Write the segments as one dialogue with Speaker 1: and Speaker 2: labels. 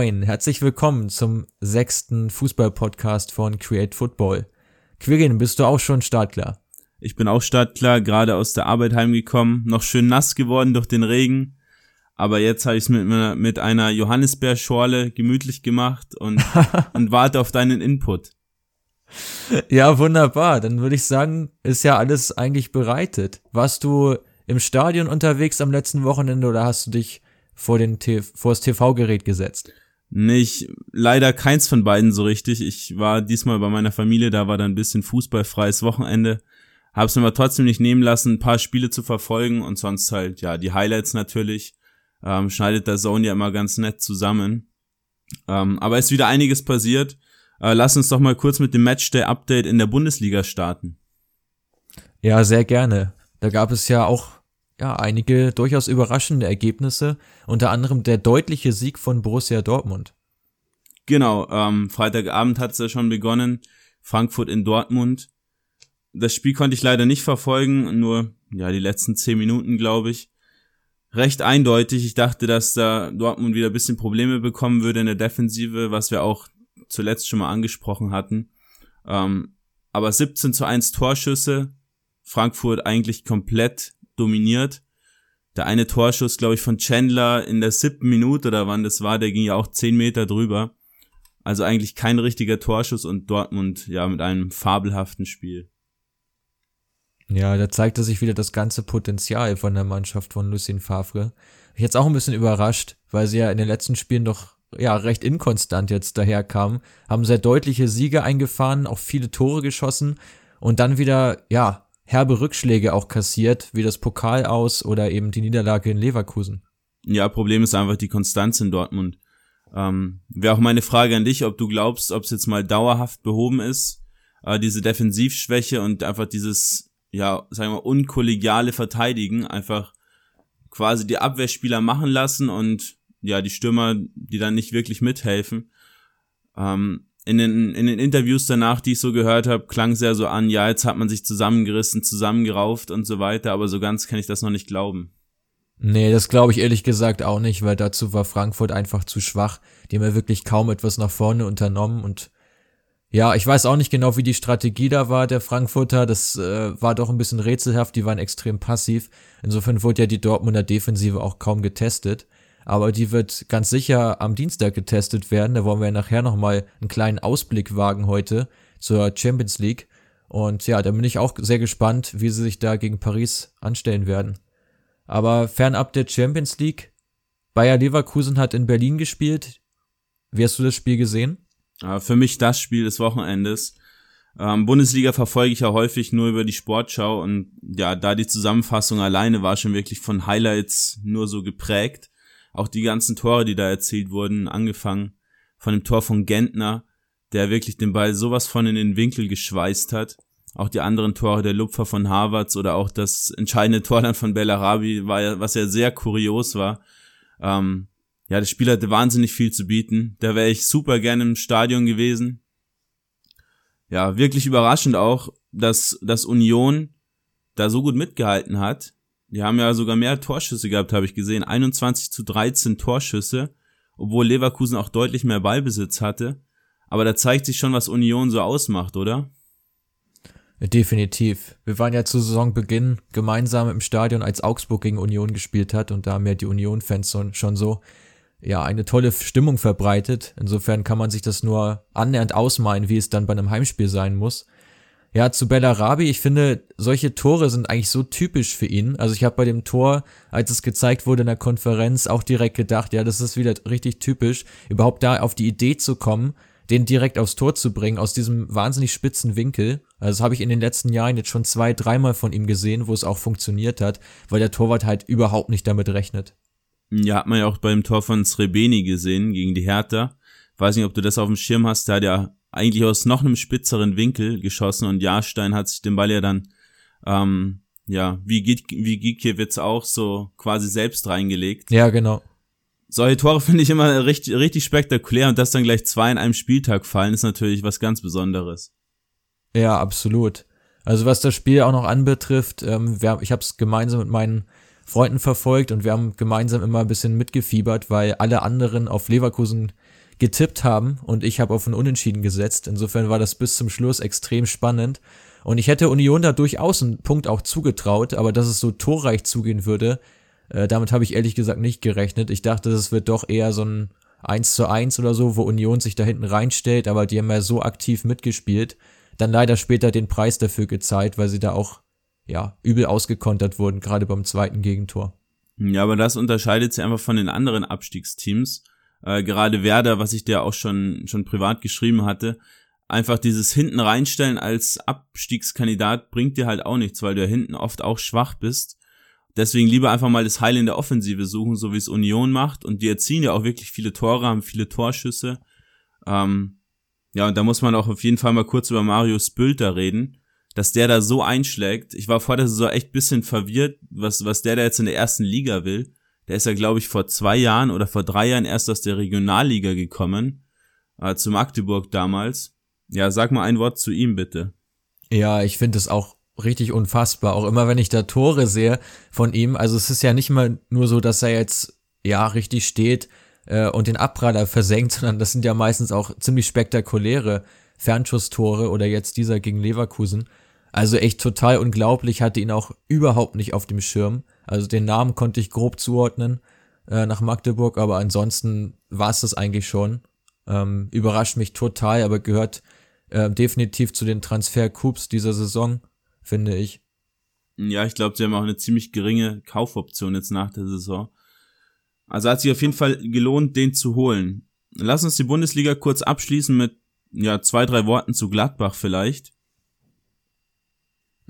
Speaker 1: Moin, herzlich willkommen zum sechsten Fußball-Podcast von Create Football. Quirin, bist du auch schon startklar?
Speaker 2: Ich bin auch startklar, gerade aus der Arbeit heimgekommen, noch schön nass geworden durch den Regen. Aber jetzt habe ich es mit, mit einer Johannisbeerschorle gemütlich gemacht und, und warte auf deinen Input.
Speaker 1: Ja, wunderbar. Dann würde ich sagen, ist ja alles eigentlich bereitet. Warst du im Stadion unterwegs am letzten Wochenende oder hast du dich vor, den vor das TV-Gerät gesetzt?
Speaker 2: Nicht, leider keins von beiden so richtig. Ich war diesmal bei meiner Familie, da war dann ein bisschen fußballfreies Wochenende. Hab's mir aber trotzdem nicht nehmen lassen, ein paar Spiele zu verfolgen und sonst halt, ja, die Highlights natürlich. Ähm, schneidet der Zone ja immer ganz nett zusammen. Ähm, aber ist wieder einiges passiert. Äh, lass uns doch mal kurz mit dem Matchday-Update in der Bundesliga starten.
Speaker 1: Ja, sehr gerne. Da gab es ja auch ja, einige durchaus überraschende Ergebnisse, unter anderem der deutliche Sieg von Borussia Dortmund.
Speaker 2: Genau, ähm, Freitagabend hat es ja schon begonnen, Frankfurt in Dortmund. Das Spiel konnte ich leider nicht verfolgen, nur ja die letzten zehn Minuten, glaube ich. Recht eindeutig. Ich dachte, dass da Dortmund wieder ein bisschen Probleme bekommen würde in der Defensive, was wir auch zuletzt schon mal angesprochen hatten. Ähm, aber 17 zu 1 Torschüsse, Frankfurt eigentlich komplett dominiert. Der eine Torschuss, glaube ich, von Chandler in der siebten Minute oder wann das war, der ging ja auch zehn Meter drüber. Also eigentlich kein richtiger Torschuss und Dortmund ja mit einem fabelhaften Spiel.
Speaker 1: Ja, da zeigte sich wieder das ganze Potenzial von der Mannschaft von Lucien Favre. Ich jetzt auch ein bisschen überrascht, weil sie ja in den letzten Spielen doch ja recht inkonstant jetzt daherkamen, haben sehr deutliche Siege eingefahren, auch viele Tore geschossen und dann wieder ja herbe Rückschläge auch kassiert, wie das Pokal aus oder eben die Niederlage in Leverkusen.
Speaker 2: Ja, Problem ist einfach die Konstanz in Dortmund. Ähm, Wäre auch meine Frage an dich, ob du glaubst, ob es jetzt mal dauerhaft behoben ist, äh, diese Defensivschwäche und einfach dieses, ja, sagen wir, unkollegiale Verteidigen, einfach quasi die Abwehrspieler machen lassen und ja, die Stürmer, die dann nicht wirklich mithelfen. Ähm, in den, in den Interviews danach, die ich so gehört habe, klang sehr so an, ja, jetzt hat man sich zusammengerissen, zusammengerauft und so weiter, aber so ganz kann ich das noch nicht glauben.
Speaker 1: Nee, das glaube ich ehrlich gesagt auch nicht, weil dazu war Frankfurt einfach zu schwach. Die haben ja wirklich kaum etwas nach vorne unternommen und ja, ich weiß auch nicht genau, wie die Strategie da war, der Frankfurter. Das äh, war doch ein bisschen rätselhaft, die waren extrem passiv. Insofern wurde ja die Dortmunder Defensive auch kaum getestet aber die wird ganz sicher am Dienstag getestet werden. Da wollen wir nachher nochmal einen kleinen Ausblick wagen heute zur Champions League. Und ja, da bin ich auch sehr gespannt, wie sie sich da gegen Paris anstellen werden. Aber fernab der Champions League, Bayer Leverkusen hat in Berlin gespielt. Wie hast du das Spiel gesehen?
Speaker 2: Für mich das Spiel des Wochenendes. Ähm, Bundesliga verfolge ich ja häufig nur über die Sportschau und ja, da die Zusammenfassung alleine war schon wirklich von Highlights nur so geprägt. Auch die ganzen Tore, die da erzielt wurden, angefangen von dem Tor von Gentner, der wirklich den Ball sowas von in den Winkel geschweißt hat. Auch die anderen Tore der Lupfer von Harvards oder auch das entscheidende Tor dann von Bellarabi, war ja, was ja sehr kurios war. Ähm, ja, das Spiel hatte wahnsinnig viel zu bieten. Da wäre ich super gerne im Stadion gewesen. Ja, wirklich überraschend auch, dass, dass Union da so gut mitgehalten hat. Die haben ja sogar mehr Torschüsse gehabt, habe ich gesehen. 21 zu 13 Torschüsse, obwohl Leverkusen auch deutlich mehr Ballbesitz hatte. Aber da zeigt sich schon, was Union so ausmacht, oder?
Speaker 1: Definitiv. Wir waren ja zu Saisonbeginn gemeinsam im Stadion, als Augsburg gegen Union gespielt hat und da haben ja die Union-Fans schon so ja eine tolle Stimmung verbreitet. Insofern kann man sich das nur annähernd ausmalen, wie es dann bei einem Heimspiel sein muss. Ja, zu Bellarabi, ich finde, solche Tore sind eigentlich so typisch für ihn. Also ich habe bei dem Tor, als es gezeigt wurde in der Konferenz, auch direkt gedacht, ja, das ist wieder richtig typisch, überhaupt da auf die Idee zu kommen, den direkt aufs Tor zu bringen, aus diesem wahnsinnig spitzen Winkel. Also das habe ich in den letzten Jahren jetzt schon zwei, dreimal von ihm gesehen, wo es auch funktioniert hat, weil der Torwart halt überhaupt nicht damit rechnet.
Speaker 2: Ja, hat man ja auch beim Tor von Srebeni gesehen gegen die Hertha. Weiß nicht, ob du das auf dem Schirm hast, da hat ja eigentlich aus noch einem spitzeren Winkel geschossen und Jahrstein hat sich den Ball ja dann, ähm, ja, wie, wie Gikiewicz auch so quasi selbst reingelegt.
Speaker 1: Ja, genau.
Speaker 2: Solche Tore finde ich immer richtig, richtig spektakulär und dass dann gleich zwei in einem Spieltag fallen, ist natürlich was ganz Besonderes.
Speaker 1: Ja, absolut. Also was das Spiel auch noch anbetrifft, ähm, wir, ich habe es gemeinsam mit meinen Freunden verfolgt und wir haben gemeinsam immer ein bisschen mitgefiebert, weil alle anderen auf Leverkusen getippt haben und ich habe auf ein Unentschieden gesetzt. Insofern war das bis zum Schluss extrem spannend. Und ich hätte Union da durchaus einen Punkt auch zugetraut, aber dass es so torreich zugehen würde, äh, damit habe ich ehrlich gesagt nicht gerechnet. Ich dachte, es wird doch eher so ein 1 zu 1 oder so, wo Union sich da hinten reinstellt, aber die haben ja so aktiv mitgespielt. Dann leider später den Preis dafür gezahlt, weil sie da auch, ja, übel ausgekontert wurden, gerade beim zweiten Gegentor.
Speaker 2: Ja, aber das unterscheidet sich einfach von den anderen Abstiegsteams. Äh, gerade Werder, was ich dir auch schon, schon privat geschrieben hatte, einfach dieses hinten reinstellen als Abstiegskandidat bringt dir halt auch nichts, weil du ja hinten oft auch schwach bist. Deswegen lieber einfach mal das Heil in der Offensive suchen, so wie es Union macht. Und die erzielen ja auch wirklich viele Tore, haben viele Torschüsse. Ähm, ja, und da muss man auch auf jeden Fall mal kurz über Marius Bülter reden, dass der da so einschlägt. Ich war vor der Saison echt bisschen verwirrt, was, was der da jetzt in der ersten Liga will. Der ist ja, glaube ich, vor zwei Jahren oder vor drei Jahren erst aus der Regionalliga gekommen, äh, zu Magdeburg damals. Ja, sag mal ein Wort zu ihm bitte.
Speaker 1: Ja, ich finde es auch richtig unfassbar. Auch immer, wenn ich da Tore sehe von ihm. Also es ist ja nicht mal nur so, dass er jetzt ja richtig steht äh, und den Abpraller versenkt, sondern das sind ja meistens auch ziemlich spektakuläre Fernschusstore oder jetzt dieser gegen Leverkusen. Also echt total unglaublich, hatte ihn auch überhaupt nicht auf dem Schirm. Also den Namen konnte ich grob zuordnen äh, nach Magdeburg, aber ansonsten war es das eigentlich schon. Ähm, überrascht mich total, aber gehört äh, definitiv zu den Transfer-Coups dieser Saison, finde ich.
Speaker 2: Ja, ich glaube, sie haben auch eine ziemlich geringe Kaufoption jetzt nach der Saison. Also hat sich auf jeden Fall gelohnt, den zu holen. Lass uns die Bundesliga kurz abschließen mit ja zwei, drei Worten zu Gladbach vielleicht.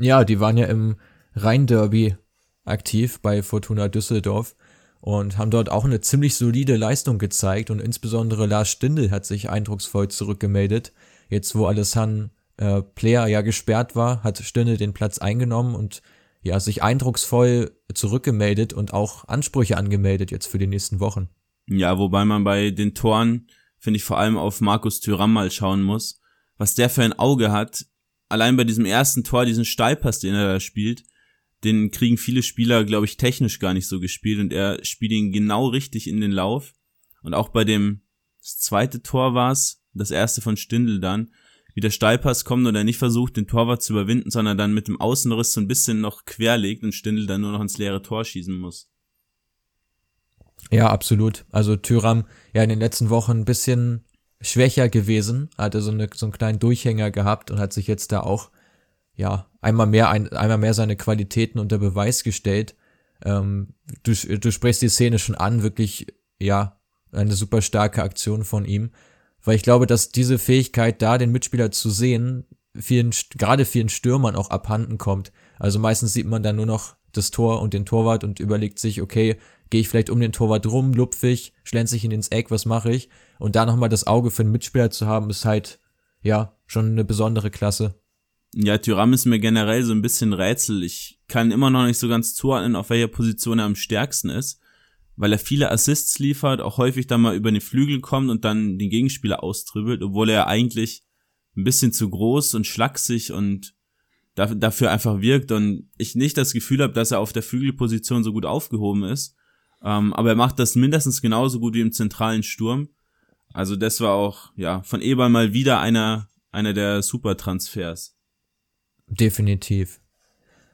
Speaker 1: Ja, die waren ja im Rhein-Derby aktiv bei Fortuna Düsseldorf und haben dort auch eine ziemlich solide Leistung gezeigt und insbesondere Lars Stindl hat sich eindrucksvoll zurückgemeldet. Jetzt, wo Alessandro äh, Player ja gesperrt war, hat Stindl den Platz eingenommen und ja, sich eindrucksvoll zurückgemeldet und auch Ansprüche angemeldet jetzt für die nächsten Wochen.
Speaker 2: Ja, wobei man bei den Toren, finde ich, vor allem auf Markus Thüram mal schauen muss, was der für ein Auge hat. Allein bei diesem ersten Tor, diesen Steilpass, den er da spielt, den kriegen viele Spieler, glaube ich, technisch gar nicht so gespielt und er spielt ihn genau richtig in den Lauf. Und auch bei dem das zweite Tor war's, das erste von Stindl dann, wie der Steilpass kommt und er nicht versucht, den Torwart zu überwinden, sondern dann mit dem Außenriss so ein bisschen noch querlegt und Stindl dann nur noch ins leere Tor schießen muss.
Speaker 1: Ja, absolut. Also Tyram ja in den letzten Wochen ein bisschen schwächer gewesen, hatte so, eine, so einen kleinen Durchhänger gehabt und hat sich jetzt da auch ja, einmal mehr, ein, einmal mehr seine Qualitäten unter Beweis gestellt. Ähm, du, du sprichst die Szene schon an, wirklich, ja, eine super starke Aktion von ihm. Weil ich glaube, dass diese Fähigkeit da, den Mitspieler zu sehen, vielen, gerade vielen Stürmern auch abhanden kommt. Also meistens sieht man dann nur noch das Tor und den Torwart und überlegt sich, okay, gehe ich vielleicht um den Torwart rum, lupfig, schlänze ich ihn ins Eck, was mache ich? Und da nochmal das Auge für einen Mitspieler zu haben, ist halt, ja, schon eine besondere Klasse.
Speaker 2: Ja, Tyram ist mir generell so ein bisschen Rätsel. Ich kann immer noch nicht so ganz zuordnen, auf welcher Position er am stärksten ist, weil er viele Assists liefert, auch häufig dann mal über den Flügel kommt und dann den Gegenspieler austribbelt, obwohl er eigentlich ein bisschen zu groß und schlaksig und dafür einfach wirkt und ich nicht das Gefühl habe, dass er auf der Flügelposition so gut aufgehoben ist. Ähm, aber er macht das mindestens genauso gut wie im zentralen Sturm. Also das war auch, ja, von Eber mal wieder einer, einer der Super-Transfers.
Speaker 1: Definitiv.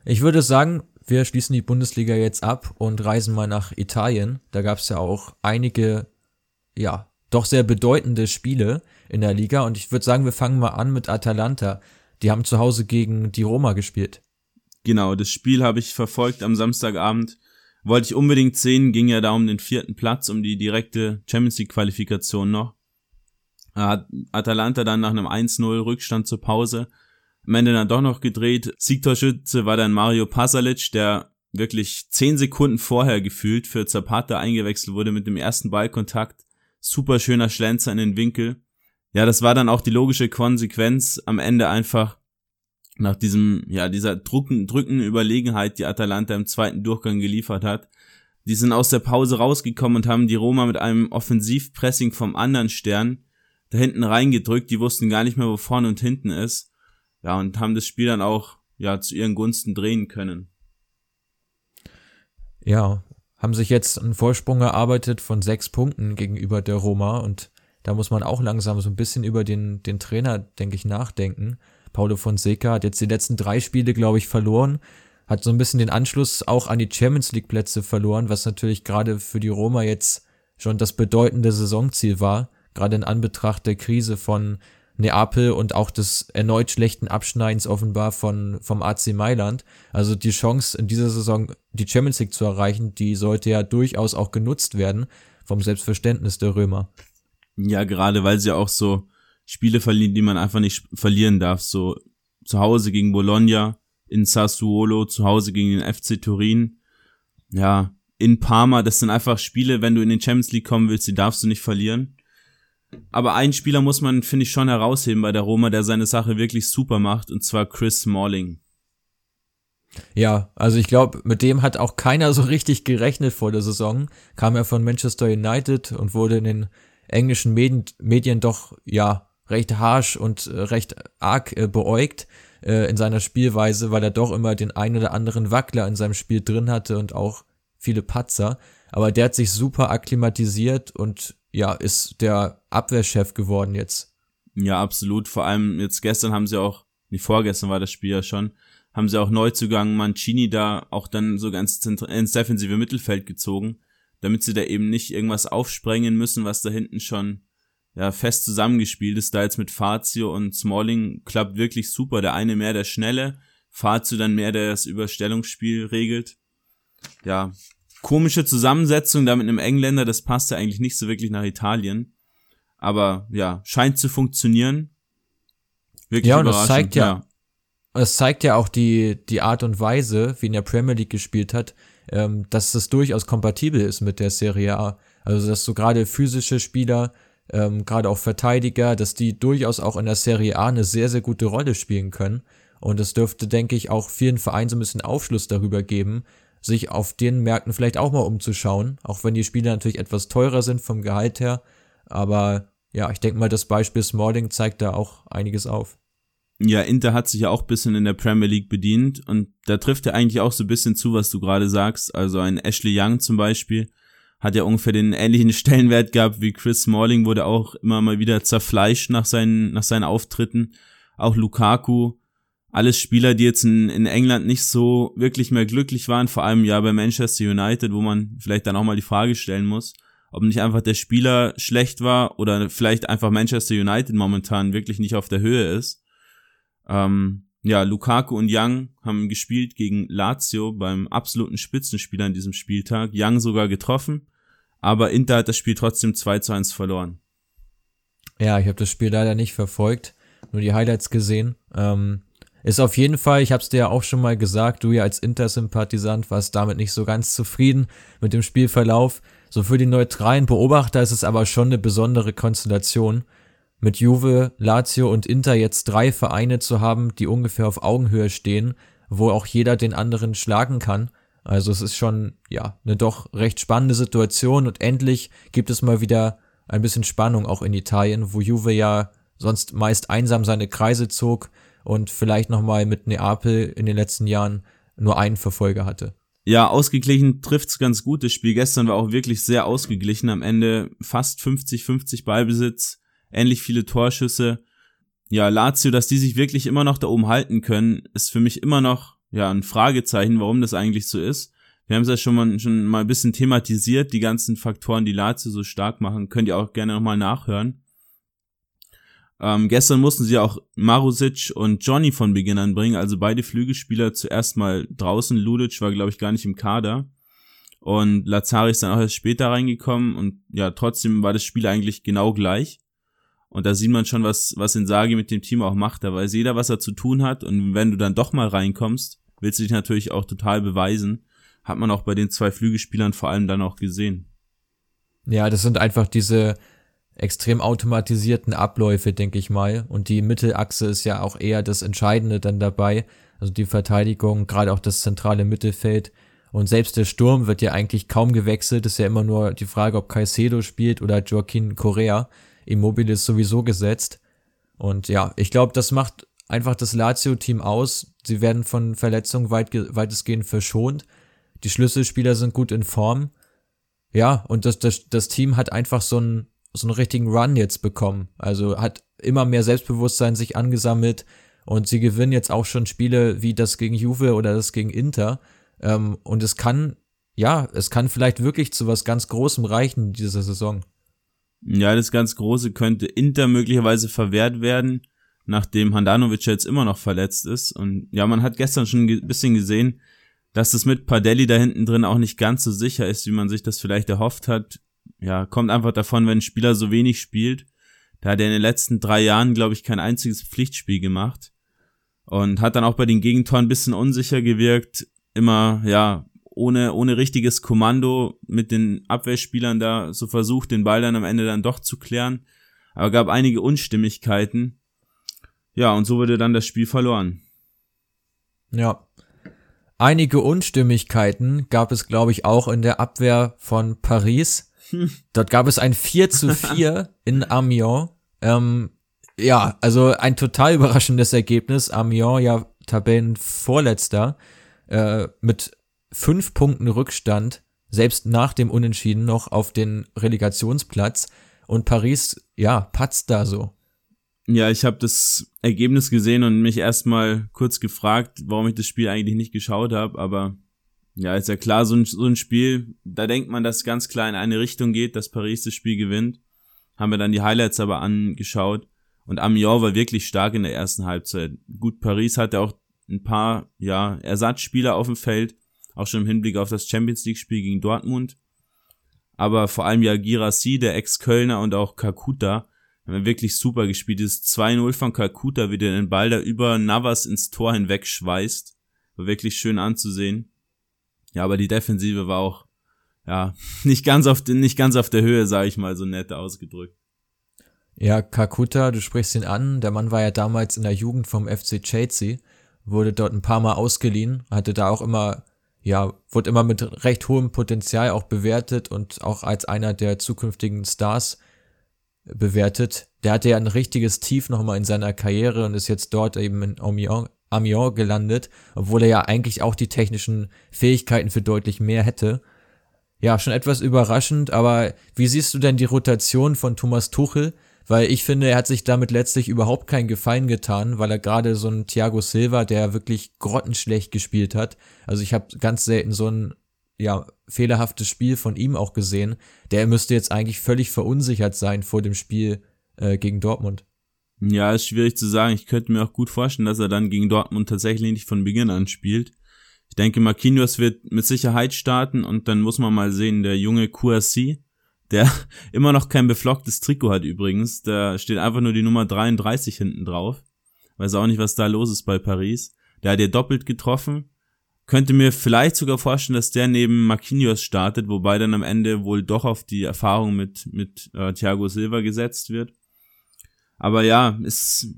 Speaker 1: Ich würde sagen, wir schließen die Bundesliga jetzt ab und reisen mal nach Italien. Da gab es ja auch einige, ja, doch sehr bedeutende Spiele in der Liga. Und ich würde sagen, wir fangen mal an mit Atalanta. Die haben zu Hause gegen die Roma gespielt.
Speaker 2: Genau, das Spiel habe ich verfolgt am Samstagabend. Wollte ich unbedingt sehen, ging ja da um den vierten Platz, um die direkte Champions League Qualifikation noch. Hat Atalanta dann nach einem 1-0 Rückstand zur Pause am Ende dann doch noch gedreht. Siegtorschütze war dann Mario Pasalic, der wirklich zehn Sekunden vorher gefühlt für Zapata eingewechselt wurde mit dem ersten Ballkontakt. Super schöner Schlenzer in den Winkel. Ja, das war dann auch die logische Konsequenz am Ende einfach nach diesem, ja, dieser Drucken, drücken Überlegenheit, die Atalanta im zweiten Durchgang geliefert hat. Die sind aus der Pause rausgekommen und haben die Roma mit einem Offensivpressing vom anderen Stern da hinten reingedrückt. Die wussten gar nicht mehr, wo vorne und hinten ist. Ja, und haben das Spiel dann auch ja zu ihren Gunsten drehen können.
Speaker 1: Ja, haben sich jetzt einen Vorsprung erarbeitet von sechs Punkten gegenüber der Roma und da muss man auch langsam so ein bisschen über den, den Trainer, denke ich, nachdenken. Paulo Fonseca hat jetzt die letzten drei Spiele, glaube ich, verloren, hat so ein bisschen den Anschluss auch an die Champions League Plätze verloren, was natürlich gerade für die Roma jetzt schon das bedeutende Saisonziel war, gerade in Anbetracht der Krise von Neapel und auch des erneut schlechten Abschneidens offenbar von, vom AC Mailand. Also die Chance in dieser Saison die Champions League zu erreichen, die sollte ja durchaus auch genutzt werden vom Selbstverständnis der Römer.
Speaker 2: Ja, gerade weil sie auch so Spiele verlieren, die man einfach nicht verlieren darf. So zu Hause gegen Bologna, in Sassuolo, zu Hause gegen den FC Turin. Ja, in Parma, das sind einfach Spiele, wenn du in den Champions League kommen willst, die darfst du nicht verlieren. Aber einen Spieler muss man, finde ich, schon herausheben bei der Roma, der seine Sache wirklich super macht, und zwar Chris Smalling.
Speaker 1: Ja, also ich glaube, mit dem hat auch keiner so richtig gerechnet vor der Saison. Kam er von Manchester United und wurde in den englischen Medien, Medien doch, ja, recht harsh und äh, recht arg äh, beäugt äh, in seiner Spielweise, weil er doch immer den ein oder anderen Wackler in seinem Spiel drin hatte und auch viele Patzer. Aber der hat sich super akklimatisiert und ja, ist der Abwehrchef geworden jetzt.
Speaker 2: Ja, absolut. Vor allem jetzt gestern haben sie auch, nicht vorgestern war das Spiel ja schon, haben sie auch Neuzugang Mancini da auch dann so ganz ins defensive Mittelfeld gezogen, damit sie da eben nicht irgendwas aufsprengen müssen, was da hinten schon ja, fest zusammengespielt ist. Da jetzt mit Fazio und Smalling klappt wirklich super. Der eine mehr der Schnelle, Fazio dann mehr der das Überstellungsspiel regelt. Ja, komische Zusammensetzung da mit einem Engländer, das passt ja eigentlich nicht so wirklich nach Italien. Aber ja, scheint zu funktionieren.
Speaker 1: Wirklich ja, und das zeigt ja, ja, es zeigt ja auch die, die Art und Weise, wie in der Premier League gespielt hat, ähm, dass das durchaus kompatibel ist mit der Serie A. Also, dass so gerade physische Spieler, ähm, gerade auch Verteidiger, dass die durchaus auch in der Serie A eine sehr, sehr gute Rolle spielen können. Und es dürfte, denke ich, auch vielen Vereinen so ein bisschen Aufschluss darüber geben, sich auf den Märkten vielleicht auch mal umzuschauen, auch wenn die Spiele natürlich etwas teurer sind vom Gehalt her. Aber ja, ich denke mal, das Beispiel Smalling zeigt da auch einiges auf.
Speaker 2: Ja, Inter hat sich ja auch bisschen in der Premier League bedient und da trifft er eigentlich auch so ein bisschen zu, was du gerade sagst. Also ein Ashley Young zum Beispiel hat ja ungefähr den ähnlichen Stellenwert gehabt wie Chris Smalling, wurde auch immer mal wieder zerfleischt nach seinen, nach seinen Auftritten. Auch Lukaku alles Spieler, die jetzt in, in England nicht so wirklich mehr glücklich waren, vor allem ja bei Manchester United, wo man vielleicht dann auch mal die Frage stellen muss, ob nicht einfach der Spieler schlecht war oder vielleicht einfach Manchester United momentan wirklich nicht auf der Höhe ist. Ähm, ja, Lukaku und Young haben gespielt gegen Lazio beim absoluten Spitzenspieler an diesem Spieltag. Young sogar getroffen, aber Inter hat das Spiel trotzdem 2 zu 1 verloren.
Speaker 1: Ja, ich habe das Spiel leider nicht verfolgt, nur die Highlights gesehen. Ähm, ist auf jeden Fall, ich habe es dir ja auch schon mal gesagt, du ja als Intersympathisant warst damit nicht so ganz zufrieden mit dem Spielverlauf. So für die neutralen Beobachter ist es aber schon eine besondere Konstellation, mit Juve, Lazio und Inter jetzt drei Vereine zu haben, die ungefähr auf Augenhöhe stehen, wo auch jeder den anderen schlagen kann. Also es ist schon, ja, eine doch recht spannende Situation und endlich gibt es mal wieder ein bisschen Spannung auch in Italien, wo Juve ja sonst meist einsam seine Kreise zog und vielleicht nochmal mit Neapel in den letzten Jahren nur einen Verfolger hatte.
Speaker 2: Ja, ausgeglichen trifft's ganz gut. Das Spiel gestern war auch wirklich sehr ausgeglichen. Am Ende fast 50-50 Ballbesitz, ähnlich viele Torschüsse. Ja, Lazio, dass die sich wirklich immer noch da oben halten können, ist für mich immer noch ja ein Fragezeichen, warum das eigentlich so ist. Wir haben es ja schon mal, schon mal ein bisschen thematisiert, die ganzen Faktoren, die Lazio so stark machen. Könnt ihr auch gerne nochmal nachhören. Ähm, gestern mussten sie auch Marusic und Johnny von Beginn an bringen, also beide Flügelspieler zuerst mal draußen. Ludic war, glaube ich, gar nicht im Kader. Und Lazari ist dann auch erst später reingekommen und ja, trotzdem war das Spiel eigentlich genau gleich. Und da sieht man schon, was, was Insagi mit dem Team auch macht. Da weiß jeder, was er zu tun hat. Und wenn du dann doch mal reinkommst, willst du dich natürlich auch total beweisen. Hat man auch bei den zwei Flügelspielern vor allem dann auch gesehen.
Speaker 1: Ja, das sind einfach diese, extrem automatisierten Abläufe, denke ich mal. Und die Mittelachse ist ja auch eher das Entscheidende dann dabei. Also die Verteidigung, gerade auch das zentrale Mittelfeld. Und selbst der Sturm wird ja eigentlich kaum gewechselt. ist ja immer nur die Frage, ob Caicedo spielt oder Joaquin Correa. Immobile ist sowieso gesetzt. Und ja, ich glaube, das macht einfach das Lazio-Team aus. Sie werden von Verletzungen weit, weitestgehend verschont. die Schlüsselspieler sind gut in Form. Ja, und das, das, das Team hat einfach so einen, so einen richtigen Run jetzt bekommen. Also hat immer mehr Selbstbewusstsein sich angesammelt und sie gewinnen jetzt auch schon Spiele wie das gegen Juve oder das gegen Inter. Ähm, und es kann, ja, es kann vielleicht wirklich zu was ganz Großem reichen dieser Saison.
Speaker 2: Ja, das ganz Große könnte Inter möglicherweise verwehrt werden, nachdem Handanovic jetzt immer noch verletzt ist. Und ja, man hat gestern schon ein bisschen gesehen, dass es mit Padelli da hinten drin auch nicht ganz so sicher ist, wie man sich das vielleicht erhofft hat. Ja, kommt einfach davon, wenn ein Spieler so wenig spielt. Da hat er in den letzten drei Jahren, glaube ich, kein einziges Pflichtspiel gemacht. Und hat dann auch bei den Gegentoren ein bisschen unsicher gewirkt. Immer, ja, ohne, ohne richtiges Kommando mit den Abwehrspielern da so versucht, den Ball dann am Ende dann doch zu klären. Aber gab einige Unstimmigkeiten. Ja, und so wurde dann das Spiel verloren.
Speaker 1: Ja. Einige Unstimmigkeiten gab es, glaube ich, auch in der Abwehr von Paris. Hm. Dort gab es ein 4 zu 4 in Amiens. Ähm, ja, also ein total überraschendes Ergebnis. Amiens ja Tabellenvorletzter äh, mit fünf Punkten Rückstand, selbst nach dem Unentschieden noch auf den Relegationsplatz. Und Paris, ja, patzt da so.
Speaker 2: Ja, ich habe das Ergebnis gesehen und mich erstmal kurz gefragt, warum ich das Spiel eigentlich nicht geschaut habe, aber ja, ist ja klar, so ein, so ein Spiel, da denkt man, dass ganz klar in eine Richtung geht, dass Paris das Spiel gewinnt. Haben wir dann die Highlights aber angeschaut und Amiens war wirklich stark in der ersten Halbzeit. Gut, Paris hatte auch ein paar, ja, Ersatzspieler auf dem Feld, auch schon im Hinblick auf das Champions League Spiel gegen Dortmund. Aber vor allem ja Girassi, der Ex-Kölner und auch Kakuta, haben wirklich super gespielt. Dieses 2-0 von Kalkuta, wie der den Ball da über Navas ins Tor hinweg schweißt. War wirklich schön anzusehen. Ja, aber die Defensive war auch, ja, nicht ganz auf, nicht ganz auf der Höhe, sage ich mal, so nett ausgedrückt.
Speaker 1: Ja, Kakuta, du sprichst ihn an. Der Mann war ja damals in der Jugend vom FC Chelsea, wurde dort ein paar Mal ausgeliehen, hatte da auch immer, ja, wurde immer mit recht hohem Potenzial auch bewertet und auch als einer der zukünftigen Stars bewertet. Der hatte ja ein richtiges Tief nochmal in seiner Karriere und ist jetzt dort eben in Amiens, Amiens gelandet, obwohl er ja eigentlich auch die technischen Fähigkeiten für deutlich mehr hätte. Ja, schon etwas überraschend, aber wie siehst du denn die Rotation von Thomas Tuchel? Weil ich finde, er hat sich damit letztlich überhaupt keinen Gefallen getan, weil er gerade so einen Thiago Silva, der wirklich grottenschlecht gespielt hat. Also ich habe ganz selten so ein ja, fehlerhaftes Spiel von ihm auch gesehen. Der müsste jetzt eigentlich völlig verunsichert sein vor dem Spiel äh, gegen Dortmund.
Speaker 2: Ja, ist schwierig zu sagen. Ich könnte mir auch gut vorstellen, dass er dann gegen Dortmund tatsächlich nicht von Beginn an spielt. Ich denke, Marquinhos wird mit Sicherheit starten und dann muss man mal sehen, der junge QRC, der immer noch kein beflocktes Trikot hat übrigens, da steht einfach nur die Nummer 33 hinten drauf. Weiß auch nicht, was da los ist bei Paris. Der hat ja doppelt getroffen könnte mir vielleicht sogar vorstellen, dass der neben Marquinhos startet, wobei dann am Ende wohl doch auf die Erfahrung mit, mit äh, Thiago Silva gesetzt wird. Aber ja, ist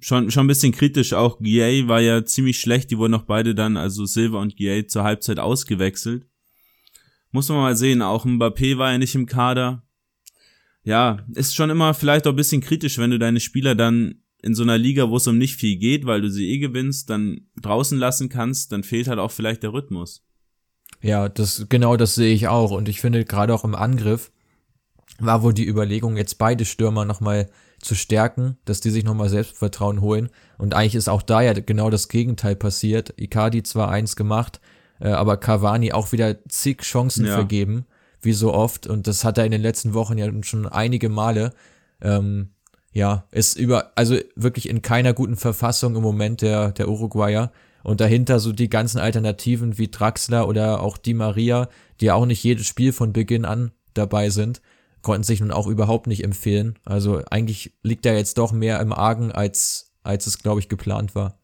Speaker 2: schon, schon ein bisschen kritisch. Auch Guay war ja ziemlich schlecht. Die wurden auch beide dann, also Silva und Guay, zur Halbzeit ausgewechselt. Muss man mal sehen. Auch Mbappé war ja nicht im Kader. Ja, ist schon immer vielleicht auch ein bisschen kritisch, wenn du deine Spieler dann in so einer Liga, wo es um nicht viel geht, weil du sie eh gewinnst, dann draußen lassen kannst, dann fehlt halt auch vielleicht der Rhythmus.
Speaker 1: Ja, das genau das sehe ich auch und ich finde gerade auch im Angriff war wohl die Überlegung jetzt beide Stürmer nochmal zu stärken, dass die sich nochmal Selbstvertrauen holen und eigentlich ist auch da ja genau das Gegenteil passiert. Icardi zwar eins gemacht, äh, aber Cavani auch wieder zig Chancen ja. vergeben, wie so oft und das hat er in den letzten Wochen ja schon einige Male. Ähm, ja, ist über, also wirklich in keiner guten Verfassung im Moment der, der Uruguayer. Und dahinter so die ganzen Alternativen wie Draxler oder auch Di Maria, die ja auch nicht jedes Spiel von Beginn an dabei sind, konnten sich nun auch überhaupt nicht empfehlen. Also eigentlich liegt da jetzt doch mehr im Argen, als, als es, glaube ich, geplant war.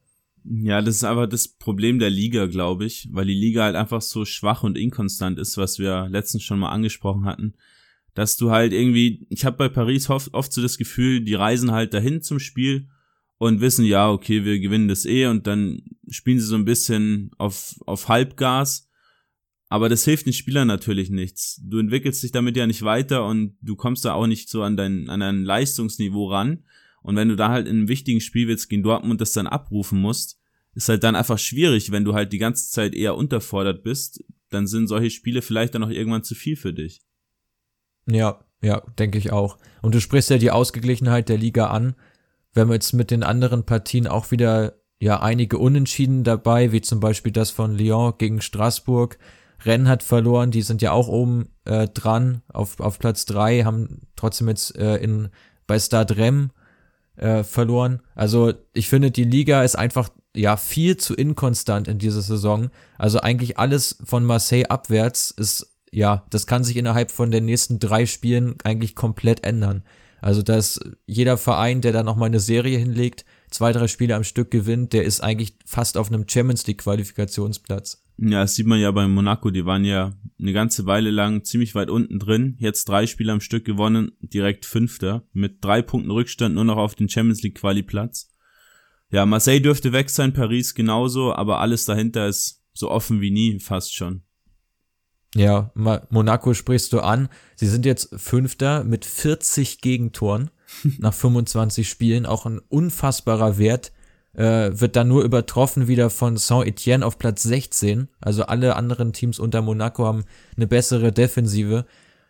Speaker 2: Ja, das ist einfach das Problem der Liga, glaube ich, weil die Liga halt einfach so schwach und inkonstant ist, was wir letztens schon mal angesprochen hatten dass du halt irgendwie, ich habe bei Paris oft, oft so das Gefühl, die reisen halt dahin zum Spiel und wissen, ja, okay, wir gewinnen das eh und dann spielen sie so ein bisschen auf, auf Halbgas. Aber das hilft den Spielern natürlich nichts. Du entwickelst dich damit ja nicht weiter und du kommst da auch nicht so an dein, an dein Leistungsniveau ran. Und wenn du da halt in einem wichtigen Spiel jetzt gegen Dortmund das dann abrufen musst, ist halt dann einfach schwierig, wenn du halt die ganze Zeit eher unterfordert bist dann sind solche Spiele vielleicht dann auch irgendwann zu viel für dich.
Speaker 1: Ja, ja, denke ich auch. Und du sprichst ja die Ausgeglichenheit der Liga an. Wir haben jetzt mit den anderen Partien auch wieder ja einige Unentschieden dabei, wie zum Beispiel das von Lyon gegen Straßburg. Rennes hat verloren, die sind ja auch oben äh, dran auf, auf Platz drei, haben trotzdem jetzt äh, in bei Stade Rem äh, verloren. Also ich finde, die Liga ist einfach ja viel zu inkonstant in dieser Saison. Also eigentlich alles von Marseille abwärts ist ja, das kann sich innerhalb von den nächsten drei Spielen eigentlich komplett ändern. Also dass jeder Verein, der da noch mal eine Serie hinlegt, zwei, drei Spiele am Stück gewinnt, der ist eigentlich fast auf einem Champions League Qualifikationsplatz.
Speaker 2: Ja, das sieht man ja bei Monaco, die waren ja eine ganze Weile lang ziemlich weit unten drin, jetzt drei Spiele am Stück gewonnen, direkt Fünfter, mit drei Punkten Rückstand nur noch auf den Champions League Quali-Platz. Ja, Marseille dürfte weg sein, Paris genauso, aber alles dahinter ist so offen wie nie, fast schon.
Speaker 1: Ja, Monaco sprichst du an. Sie sind jetzt Fünfter mit 40 Gegentoren nach 25 Spielen, auch ein unfassbarer Wert äh, wird dann nur übertroffen wieder von Saint-Etienne auf Platz 16. Also alle anderen Teams unter Monaco haben eine bessere Defensive.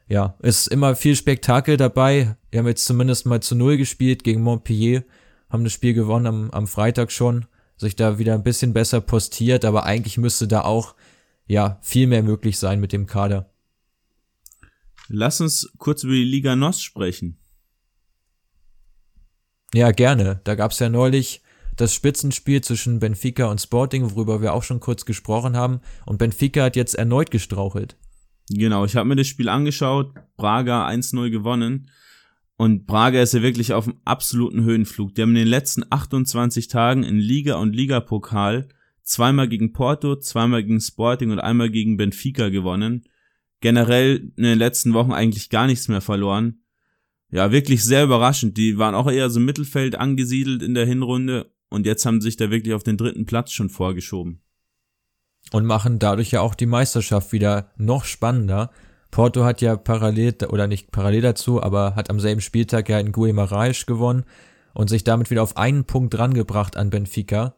Speaker 1: Ja, ist immer viel Spektakel dabei. Wir haben jetzt zumindest mal zu Null gespielt gegen Montpellier, haben das Spiel gewonnen am, am Freitag schon, sich da wieder ein bisschen besser postiert, aber eigentlich müsste da auch, ja, viel mehr möglich sein mit dem Kader.
Speaker 2: Lass uns kurz über die Liga NOS sprechen.
Speaker 1: Ja, gerne. Da gab's ja neulich das Spitzenspiel zwischen Benfica und Sporting, worüber wir auch schon kurz gesprochen haben. Und Benfica hat jetzt erneut gestrauchelt.
Speaker 2: Genau, ich habe mir das Spiel angeschaut, Braga 1-0 gewonnen. Und Braga ist ja wirklich auf einem absoluten Höhenflug. Die haben in den letzten 28 Tagen in Liga und Ligapokal zweimal gegen Porto, zweimal gegen Sporting und einmal gegen Benfica gewonnen. Generell in den letzten Wochen eigentlich gar nichts mehr verloren. Ja, wirklich sehr überraschend. Die waren auch eher so im Mittelfeld angesiedelt in der Hinrunde und jetzt haben sie sich da wirklich auf den dritten Platz schon vorgeschoben.
Speaker 1: Und machen dadurch ja auch die Meisterschaft wieder noch spannender. Porto hat ja parallel, oder nicht parallel dazu, aber hat am selben Spieltag ja in Guimarães gewonnen und sich damit wieder auf einen Punkt drangebracht an Benfica.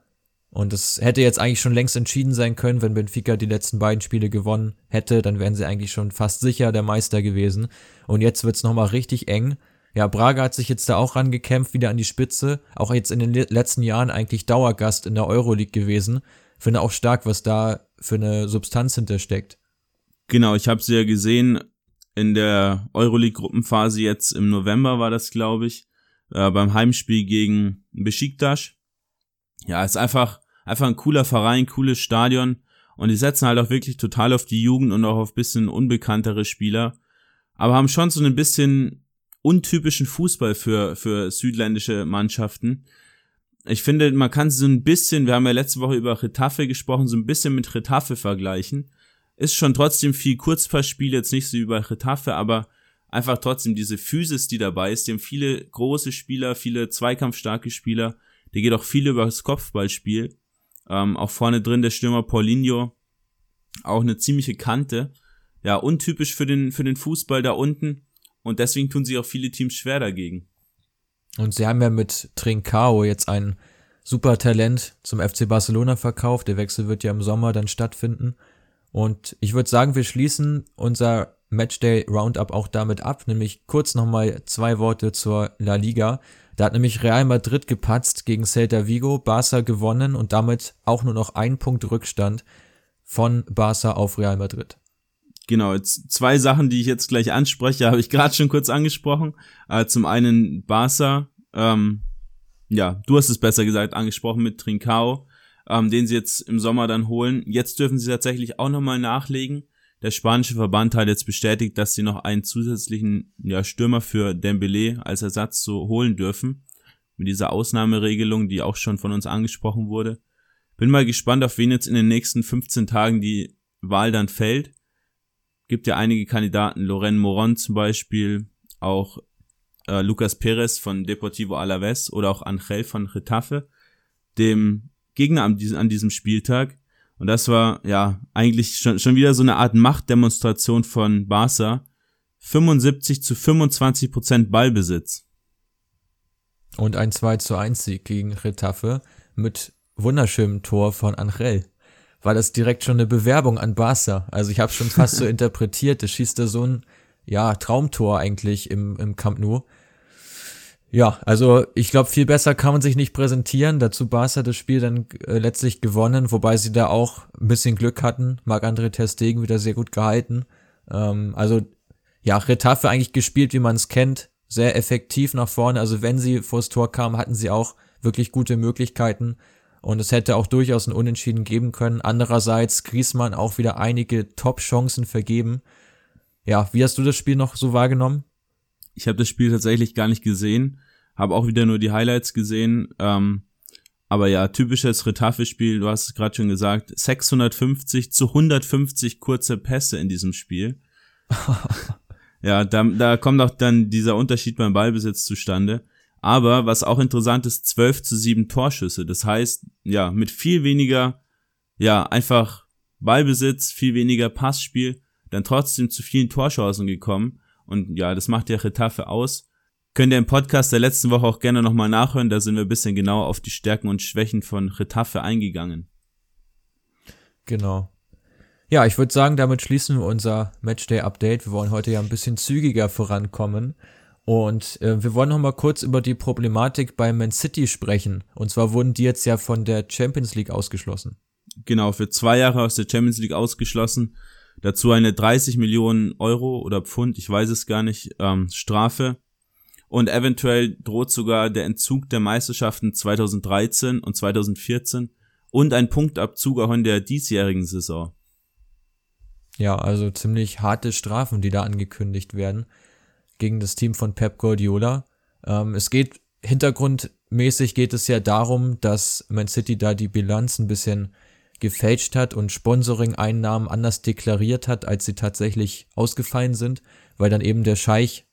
Speaker 1: Und es hätte jetzt eigentlich schon längst entschieden sein können, wenn Benfica die letzten beiden Spiele gewonnen hätte, dann wären sie eigentlich schon fast sicher der Meister gewesen. Und jetzt wird's nochmal richtig eng. Ja, Braga hat sich jetzt da auch rangekämpft, wieder an die Spitze. Auch jetzt in den letzten Jahren eigentlich Dauergast in der Euroleague gewesen. Finde auch stark, was da für eine Substanz hintersteckt.
Speaker 2: Genau, ich habe sie ja gesehen in der Euroleague-Gruppenphase jetzt im November war das, glaube ich, äh, beim Heimspiel gegen Besiktas. Ja, ist einfach einfach ein cooler Verein, cooles Stadion und die setzen halt auch wirklich total auf die Jugend und auch auf bisschen unbekanntere Spieler, aber haben schon so ein bisschen untypischen Fußball für, für südländische Mannschaften. Ich finde, man kann so ein bisschen, wir haben ja letzte Woche über Retafe gesprochen, so ein bisschen mit Retafe vergleichen. Ist schon trotzdem viel Kurzpassspiel, jetzt nicht so wie bei Retafe, aber einfach trotzdem diese Physis, die dabei ist. Haben viele große Spieler, viele zweikampfstarke Spieler. Die geht auch viel über das Kopfballspiel. Ähm, auch vorne drin der Stürmer Paulinho. Auch eine ziemliche Kante. Ja, untypisch für den, für den Fußball da unten. Und deswegen tun sich auch viele Teams schwer dagegen.
Speaker 1: Und sie haben ja mit Trincao jetzt ein super Talent zum FC Barcelona verkauft. Der Wechsel wird ja im Sommer dann stattfinden. Und ich würde sagen, wir schließen unser Matchday Roundup auch damit ab, nämlich kurz nochmal zwei Worte zur La Liga. Da hat nämlich Real Madrid gepatzt gegen Celta Vigo, Barca gewonnen und damit auch nur noch ein Punkt Rückstand von Barca auf Real Madrid.
Speaker 2: Genau, jetzt zwei Sachen, die ich jetzt gleich anspreche, habe ich gerade schon kurz angesprochen. Äh, zum einen Barca, ähm, ja, du hast es besser gesagt, angesprochen mit Trincao, ähm, den sie jetzt im Sommer dann holen. Jetzt dürfen sie tatsächlich auch nochmal nachlegen. Der spanische Verband hat jetzt bestätigt, dass sie noch einen zusätzlichen ja, Stürmer für Dembele als Ersatz so holen dürfen. Mit dieser Ausnahmeregelung, die auch schon von uns angesprochen wurde. Bin mal gespannt, auf wen jetzt in den nächsten 15 Tagen die Wahl dann fällt gibt ja einige Kandidaten, Loren Moron zum Beispiel, auch äh, Lucas Perez von Deportivo Alaves oder auch Angel von Retafe, dem Gegner an, diesem, an diesem Spieltag. Und das war ja eigentlich schon, schon wieder so eine Art Machtdemonstration von Barca. 75 zu 25 Prozent Ballbesitz.
Speaker 1: Und ein 2 zu 1 Sieg gegen Retafe mit wunderschönem Tor von Angel war das direkt schon eine Bewerbung an Barca. Also ich habe schon fast so interpretiert, das schießt da so ein ja, Traumtor eigentlich im, im Camp Nou. Ja, also ich glaube, viel besser kann man sich nicht präsentieren. Dazu Barca das Spiel dann äh, letztlich gewonnen, wobei sie da auch ein bisschen Glück hatten. Marc-André Testegen wieder sehr gut gehalten. Ähm, also ja, Retafe eigentlich gespielt, wie man es kennt. Sehr effektiv nach vorne. Also wenn sie vors Tor kamen, hatten sie auch wirklich gute Möglichkeiten. Und es hätte auch durchaus ein Unentschieden geben können. Andererseits Griezmann auch wieder einige Top-Chancen vergeben. Ja, wie hast du das Spiel noch so wahrgenommen?
Speaker 2: Ich habe das Spiel tatsächlich gar nicht gesehen, habe auch wieder nur die Highlights gesehen. Ähm, aber ja, typisches Retafe-Spiel, du hast es gerade schon gesagt, 650 zu 150 kurze Pässe in diesem Spiel. ja, da, da kommt auch dann dieser Unterschied beim Ballbesitz zustande. Aber was auch interessant ist, 12 zu 7 Torschüsse. Das heißt, ja, mit viel weniger, ja, einfach Ballbesitz, viel weniger Passspiel, dann trotzdem zu vielen Torchancen gekommen. Und ja, das macht ja Retafe aus. Könnt ihr im Podcast der letzten Woche auch gerne nochmal nachhören, da sind wir ein bisschen genauer auf die Stärken und Schwächen von Retafe eingegangen.
Speaker 1: Genau. Ja, ich würde sagen, damit schließen wir unser Matchday-Update. Wir wollen heute ja ein bisschen zügiger vorankommen. Und äh, wir wollen noch mal kurz über die Problematik bei Man City sprechen. Und zwar wurden die jetzt ja von der Champions League ausgeschlossen.
Speaker 2: Genau, für zwei Jahre aus der Champions League ausgeschlossen. Dazu eine 30 Millionen Euro oder Pfund, ich weiß es gar nicht, ähm, Strafe. Und eventuell droht sogar der Entzug der Meisterschaften 2013 und 2014 und ein Punktabzug auch in der diesjährigen Saison.
Speaker 1: Ja, also ziemlich harte Strafen, die da angekündigt werden gegen das Team von Pep Guardiola. Ähm, es geht hintergrundmäßig geht es ja darum, dass Man City da die Bilanz ein bisschen gefälscht hat und Sponsoring-Einnahmen anders deklariert hat, als sie tatsächlich ausgefallen sind, weil dann eben der Scheich,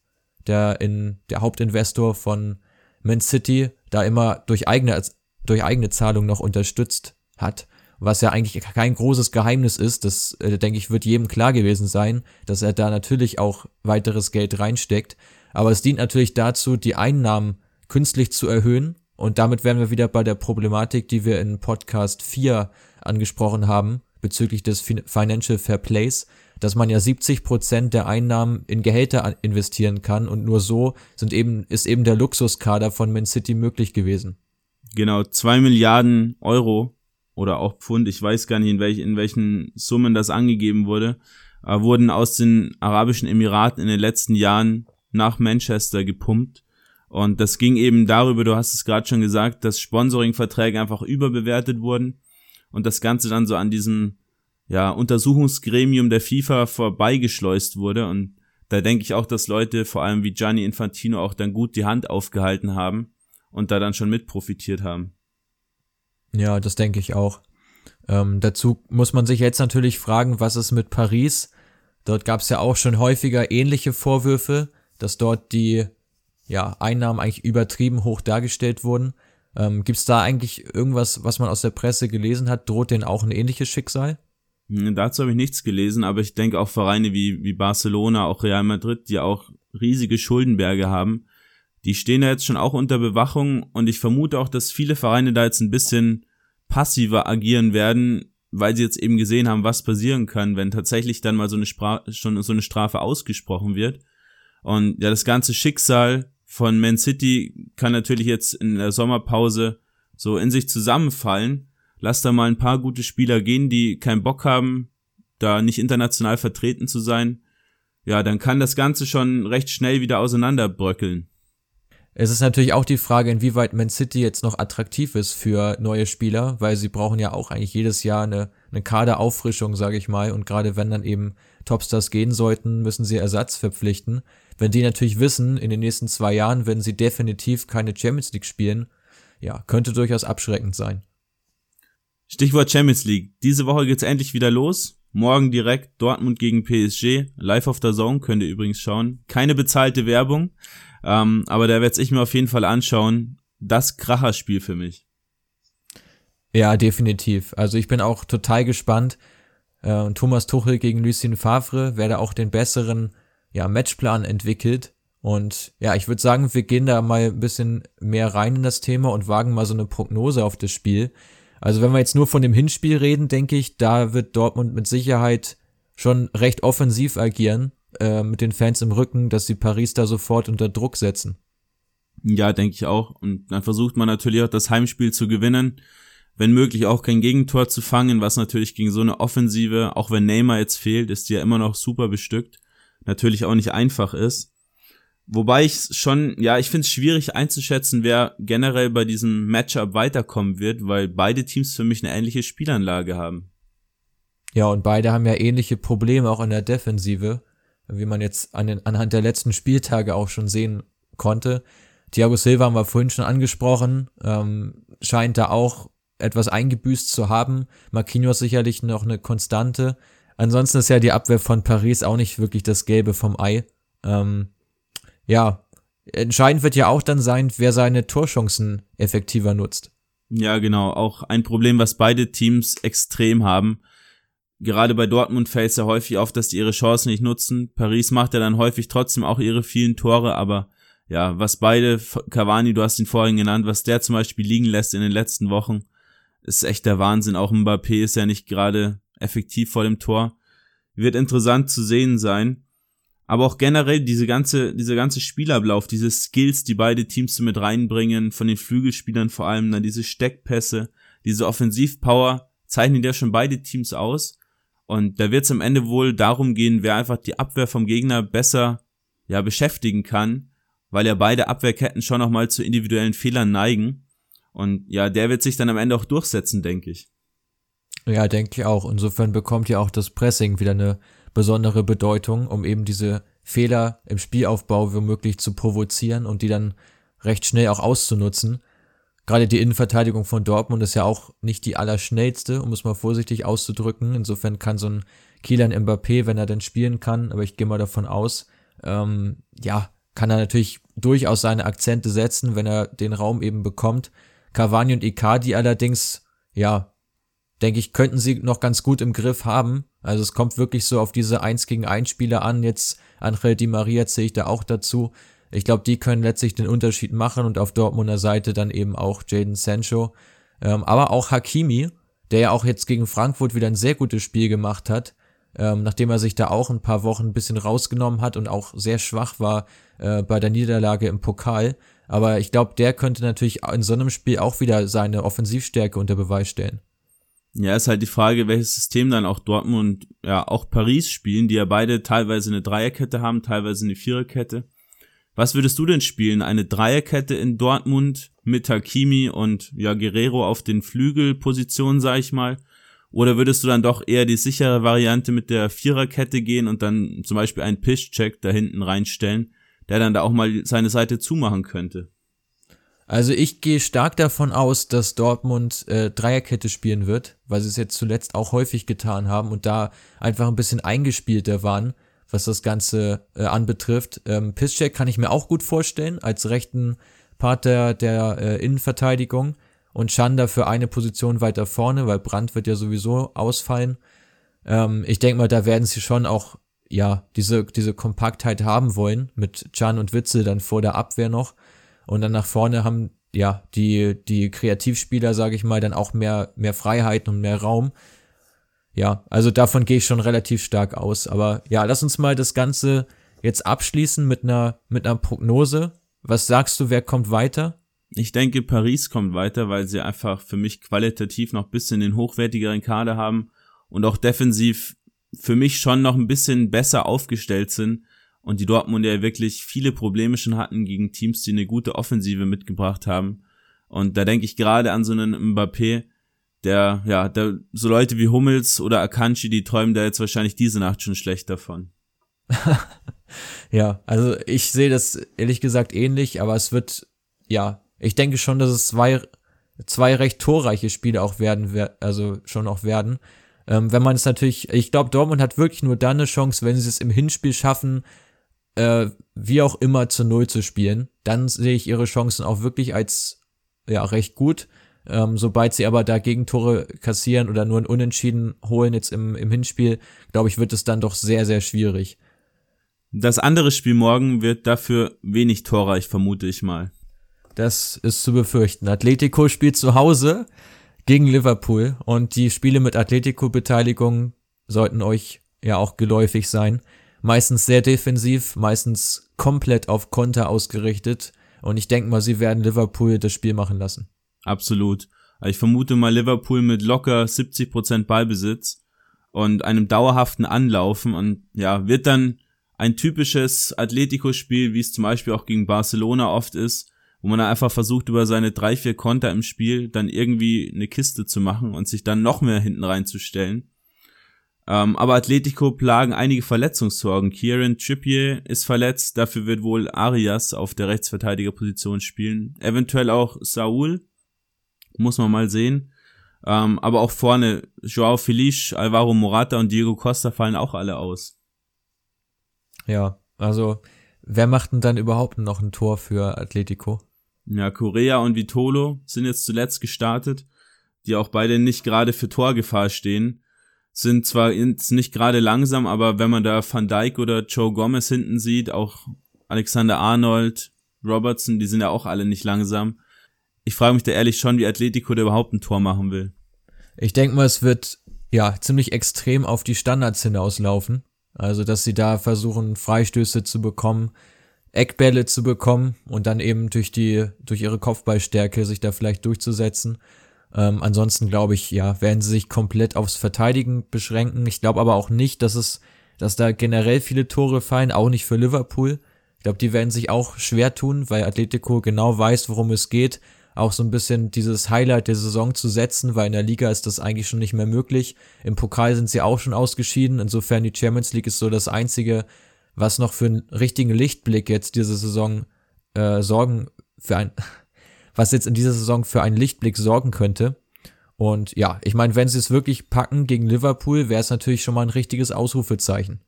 Speaker 1: der in der Hauptinvestor von Man City, da immer durch eigene durch eigene Zahlung noch unterstützt hat, was ja eigentlich kein großes Geheimnis ist, das äh, denke ich wird jedem klar gewesen sein, dass er da natürlich auch weiteres Geld reinsteckt, aber es dient natürlich dazu, die Einnahmen künstlich zu erhöhen. Und damit wären wir wieder bei der Problematik, die wir in Podcast 4 angesprochen haben, bezüglich des Financial Fair Plays, dass man ja 70 Prozent der Einnahmen in Gehälter investieren kann. Und nur so sind eben, ist eben der Luxuskader von Man City möglich gewesen.
Speaker 2: Genau, zwei Milliarden Euro oder auch Pfund, ich weiß gar nicht, in, welch, in welchen Summen das angegeben wurde, äh, wurden aus den Arabischen Emiraten in den letzten Jahren nach Manchester gepumpt. Und das ging eben darüber, du hast es gerade schon gesagt, dass Sponsoring-Verträge einfach überbewertet wurden und das Ganze dann so an diesem ja, Untersuchungsgremium der FIFA vorbeigeschleust wurde. Und da denke ich auch, dass Leute, vor allem wie Gianni Infantino, auch dann gut die Hand aufgehalten haben und da dann schon mit profitiert haben.
Speaker 1: Ja, das denke ich auch. Ähm, dazu muss man sich jetzt natürlich fragen, was ist mit Paris? Dort gab es ja auch schon häufiger ähnliche Vorwürfe, dass dort die ja, Einnahmen eigentlich übertrieben hoch dargestellt wurden. Ähm, Gibt es da eigentlich irgendwas, was man aus der Presse gelesen hat? Droht denen auch ein ähnliches Schicksal?
Speaker 2: Dazu habe ich nichts gelesen, aber ich denke auch Vereine wie, wie Barcelona, auch Real Madrid, die auch riesige Schuldenberge haben, die stehen da jetzt schon auch unter Bewachung und ich vermute auch, dass viele Vereine da jetzt ein bisschen passiver agieren werden, weil sie jetzt eben gesehen haben, was passieren kann, wenn tatsächlich dann mal so eine, Spra schon so eine Strafe ausgesprochen wird. Und ja, das ganze Schicksal von Man City kann natürlich jetzt in der Sommerpause so in sich zusammenfallen. Lass da mal ein paar gute Spieler gehen, die keinen Bock haben, da nicht international vertreten zu sein. Ja, dann kann das Ganze schon recht schnell wieder auseinanderbröckeln.
Speaker 1: Es ist natürlich auch die Frage, inwieweit Man City jetzt noch attraktiv ist für neue Spieler, weil sie brauchen ja auch eigentlich jedes Jahr eine, eine Kaderauffrischung, sage ich mal. Und gerade wenn dann eben Topstars gehen sollten, müssen sie Ersatz verpflichten. Wenn die natürlich wissen, in den nächsten zwei Jahren werden sie definitiv keine Champions League spielen, ja, könnte durchaus abschreckend sein.
Speaker 2: Stichwort Champions League. Diese Woche geht's endlich wieder los. Morgen direkt Dortmund gegen PSG. Live auf der Zone könnt ihr übrigens schauen. Keine bezahlte Werbung. Ähm, aber da werde ich mir auf jeden Fall anschauen. Das Kracherspiel für mich.
Speaker 1: Ja, definitiv. Also ich bin auch total gespannt. Äh, Thomas Tuchel gegen Lucien Favre, wer da auch den besseren ja, Matchplan entwickelt. Und ja, ich würde sagen, wir gehen da mal ein bisschen mehr rein in das Thema und wagen mal so eine Prognose auf das Spiel. Also wenn wir jetzt nur von dem Hinspiel reden, denke ich, da wird Dortmund mit Sicherheit schon recht offensiv agieren, äh, mit den Fans im Rücken, dass sie Paris da sofort unter Druck setzen.
Speaker 2: Ja, denke ich auch. Und dann versucht man natürlich auch das Heimspiel zu gewinnen, wenn möglich auch kein Gegentor zu fangen, was natürlich gegen so eine Offensive, auch wenn Neymar jetzt fehlt, ist die ja immer noch super bestückt, natürlich auch nicht einfach ist. Wobei ich schon, ja, ich finde es schwierig einzuschätzen, wer generell bei diesem Matchup weiterkommen wird, weil beide Teams für mich eine ähnliche Spielanlage haben.
Speaker 1: Ja, und beide haben ja ähnliche Probleme auch in der Defensive, wie man jetzt an den, anhand der letzten Spieltage auch schon sehen konnte. Thiago Silva haben wir vorhin schon angesprochen, ähm, scheint da auch etwas eingebüßt zu haben. Marquinhos sicherlich noch eine Konstante. Ansonsten ist ja die Abwehr von Paris auch nicht wirklich das Gelbe vom Ei. Ähm, ja, entscheidend wird ja auch dann sein, wer seine Torchancen effektiver nutzt.
Speaker 2: Ja, genau. Auch ein Problem, was beide Teams extrem haben. Gerade bei Dortmund fällt es ja häufig auf, dass die ihre Chancen nicht nutzen. Paris macht ja dann häufig trotzdem auch ihre vielen Tore, aber ja, was beide, Cavani, du hast ihn vorhin genannt, was der zum Beispiel liegen lässt in den letzten Wochen, ist echt der Wahnsinn. Auch Mbappé ist ja nicht gerade effektiv vor dem Tor. Wird interessant zu sehen sein. Aber auch generell diese ganze, diese ganze Spielablauf, diese Skills, die beide Teams so mit reinbringen, von den Flügelspielern vor allem, dann diese Steckpässe, diese Offensivpower, zeichnen ja schon beide Teams aus. Und da wird es am Ende wohl darum gehen, wer einfach die Abwehr vom Gegner besser ja, beschäftigen kann, weil ja beide Abwehrketten schon nochmal zu individuellen Fehlern neigen. Und ja, der wird sich dann am Ende auch durchsetzen, denke ich.
Speaker 1: Ja, denke ich auch. Insofern bekommt ja auch das Pressing wieder eine besondere Bedeutung, um eben diese Fehler im Spielaufbau womöglich zu provozieren und die dann recht schnell auch auszunutzen. Gerade die Innenverteidigung von Dortmund ist ja auch nicht die allerschnellste, um es mal vorsichtig auszudrücken. Insofern kann so ein Kielan Mbappé, wenn er denn spielen kann, aber ich gehe mal davon aus, ähm, ja, kann er natürlich durchaus seine Akzente setzen, wenn er den Raum eben bekommt. Cavani und Icardi allerdings, ja, denke ich, könnten sie noch ganz gut im Griff haben. Also es kommt wirklich so auf diese 1 gegen 1 Spieler an. Jetzt Angel Di Maria zähle ich da auch dazu. Ich glaube, die können letztlich den Unterschied machen und auf Dortmunder Seite dann eben auch Jaden Sancho. Ähm, aber auch Hakimi, der ja auch jetzt gegen Frankfurt wieder ein sehr gutes Spiel gemacht hat, ähm, nachdem er sich da auch ein paar Wochen ein bisschen rausgenommen hat und auch sehr schwach war äh, bei der Niederlage im Pokal. Aber ich glaube, der könnte natürlich in so einem Spiel auch wieder seine Offensivstärke unter Beweis stellen.
Speaker 2: Ja, ist halt die Frage, welches System dann auch Dortmund, ja, auch Paris spielen, die ja beide teilweise eine Dreierkette haben, teilweise eine Viererkette. Was würdest du denn spielen? Eine Dreierkette in Dortmund mit Hakimi und ja, Guerrero auf den Flügelpositionen, sag ich mal? Oder würdest du dann doch eher die sichere Variante mit der Viererkette gehen und dann zum Beispiel einen Pischcheck da hinten reinstellen, der dann da auch mal seine Seite zumachen könnte?
Speaker 1: Also ich gehe stark davon aus, dass Dortmund äh, Dreierkette spielen wird, weil sie es jetzt zuletzt auch häufig getan haben und da einfach ein bisschen eingespielter waren, was das Ganze äh, anbetrifft. Ähm, Piszczek kann ich mir auch gut vorstellen als rechten Part der, der äh, Innenverteidigung und Schanda für eine Position weiter vorne, weil Brandt wird ja sowieso ausfallen. Ähm, ich denke mal, da werden sie schon auch ja diese diese Kompaktheit haben wollen mit Can und Witzel dann vor der Abwehr noch und dann nach vorne haben ja die die Kreativspieler, sage ich mal, dann auch mehr mehr Freiheiten und mehr Raum. Ja, also davon gehe ich schon relativ stark aus. Aber ja, lass uns mal das Ganze jetzt abschließen mit einer mit einer Prognose. Was sagst du, wer kommt weiter?
Speaker 2: Ich denke, Paris kommt weiter, weil sie einfach für mich qualitativ noch bisschen den hochwertigeren Kader haben und auch defensiv für mich schon noch ein bisschen besser aufgestellt sind und die Dortmunder ja wirklich viele Probleme schon hatten gegen Teams, die eine gute Offensive mitgebracht haben. Und da denke ich gerade an so einen Mbappé, der, ja, der, so Leute wie Hummels oder Akanji, die träumen da jetzt wahrscheinlich diese Nacht schon schlecht davon.
Speaker 1: ja, also ich sehe das ehrlich gesagt ähnlich, aber es wird, ja, ich denke schon, dass es zwei, zwei recht torreiche Spiele auch werden, also schon auch werden. Ähm, wenn man es natürlich, ich glaube, Dortmund hat wirklich nur dann eine Chance, wenn sie es im Hinspiel schaffen, äh, wie auch immer zu Null zu spielen. Dann sehe ich ihre Chancen auch wirklich als ja recht gut. Ähm, sobald sie aber da Gegentore kassieren oder nur ein Unentschieden holen jetzt im, im Hinspiel, glaube ich, wird es dann doch sehr, sehr schwierig.
Speaker 2: Das andere Spiel morgen wird dafür wenig torreich, vermute ich mal.
Speaker 1: Das ist zu befürchten. Atletico spielt zu Hause gegen Liverpool und die Spiele mit Atletico-Beteiligung sollten euch ja auch geläufig sein. Meistens sehr defensiv, meistens komplett auf Konter ausgerichtet und ich denke mal, sie werden Liverpool das Spiel machen lassen.
Speaker 2: Absolut. Ich vermute mal Liverpool mit locker 70% Ballbesitz und einem dauerhaften Anlaufen und ja, wird dann ein typisches Atletico-Spiel, wie es zum Beispiel auch gegen Barcelona oft ist, wo man einfach versucht, über seine drei, vier Konter im Spiel dann irgendwie eine Kiste zu machen und sich dann noch mehr hinten reinzustellen. Ähm, aber Atletico plagen einige Verletzungssorgen. Kieran Trippier ist verletzt, dafür wird wohl Arias auf der Rechtsverteidigerposition spielen. Eventuell auch Saul, muss man mal sehen. Ähm, aber auch vorne, Joao Felice, Alvaro Morata und Diego Costa fallen auch alle aus.
Speaker 1: Ja, also wer macht denn dann überhaupt noch ein Tor für Atletico?
Speaker 2: Ja, Correa und Vitolo sind jetzt zuletzt gestartet, die auch beide nicht gerade für Torgefahr stehen. Sind zwar jetzt nicht gerade langsam, aber wenn man da Van Dijk oder Joe Gomez hinten sieht, auch Alexander Arnold, Robertson, die sind ja auch alle nicht langsam. Ich frage mich da ehrlich schon, wie Atletico da überhaupt ein Tor machen will.
Speaker 1: Ich denke mal, es wird ja ziemlich extrem auf die Standards hinauslaufen. Also, dass sie da versuchen, Freistöße zu bekommen, Eckbälle zu bekommen und dann eben durch die, durch ihre Kopfballstärke sich da vielleicht durchzusetzen. Ähm, ansonsten glaube ich, ja, werden sie sich komplett aufs Verteidigen beschränken. Ich glaube aber auch nicht, dass es, dass da generell viele Tore fallen, auch nicht für Liverpool. Ich glaube, die werden sich auch schwer tun, weil Atletico genau weiß, worum es geht. Auch so ein bisschen dieses Highlight der Saison zu setzen, weil in der Liga ist das eigentlich schon nicht mehr möglich. Im Pokal sind sie auch schon ausgeschieden. Insofern die Champions League ist so das einzige, was noch für einen richtigen Lichtblick jetzt diese Saison äh, sorgen für ein was jetzt in dieser Saison für einen Lichtblick sorgen könnte. Und ja, ich meine, wenn sie es wirklich packen gegen Liverpool, wäre es natürlich schon mal ein richtiges Ausrufezeichen.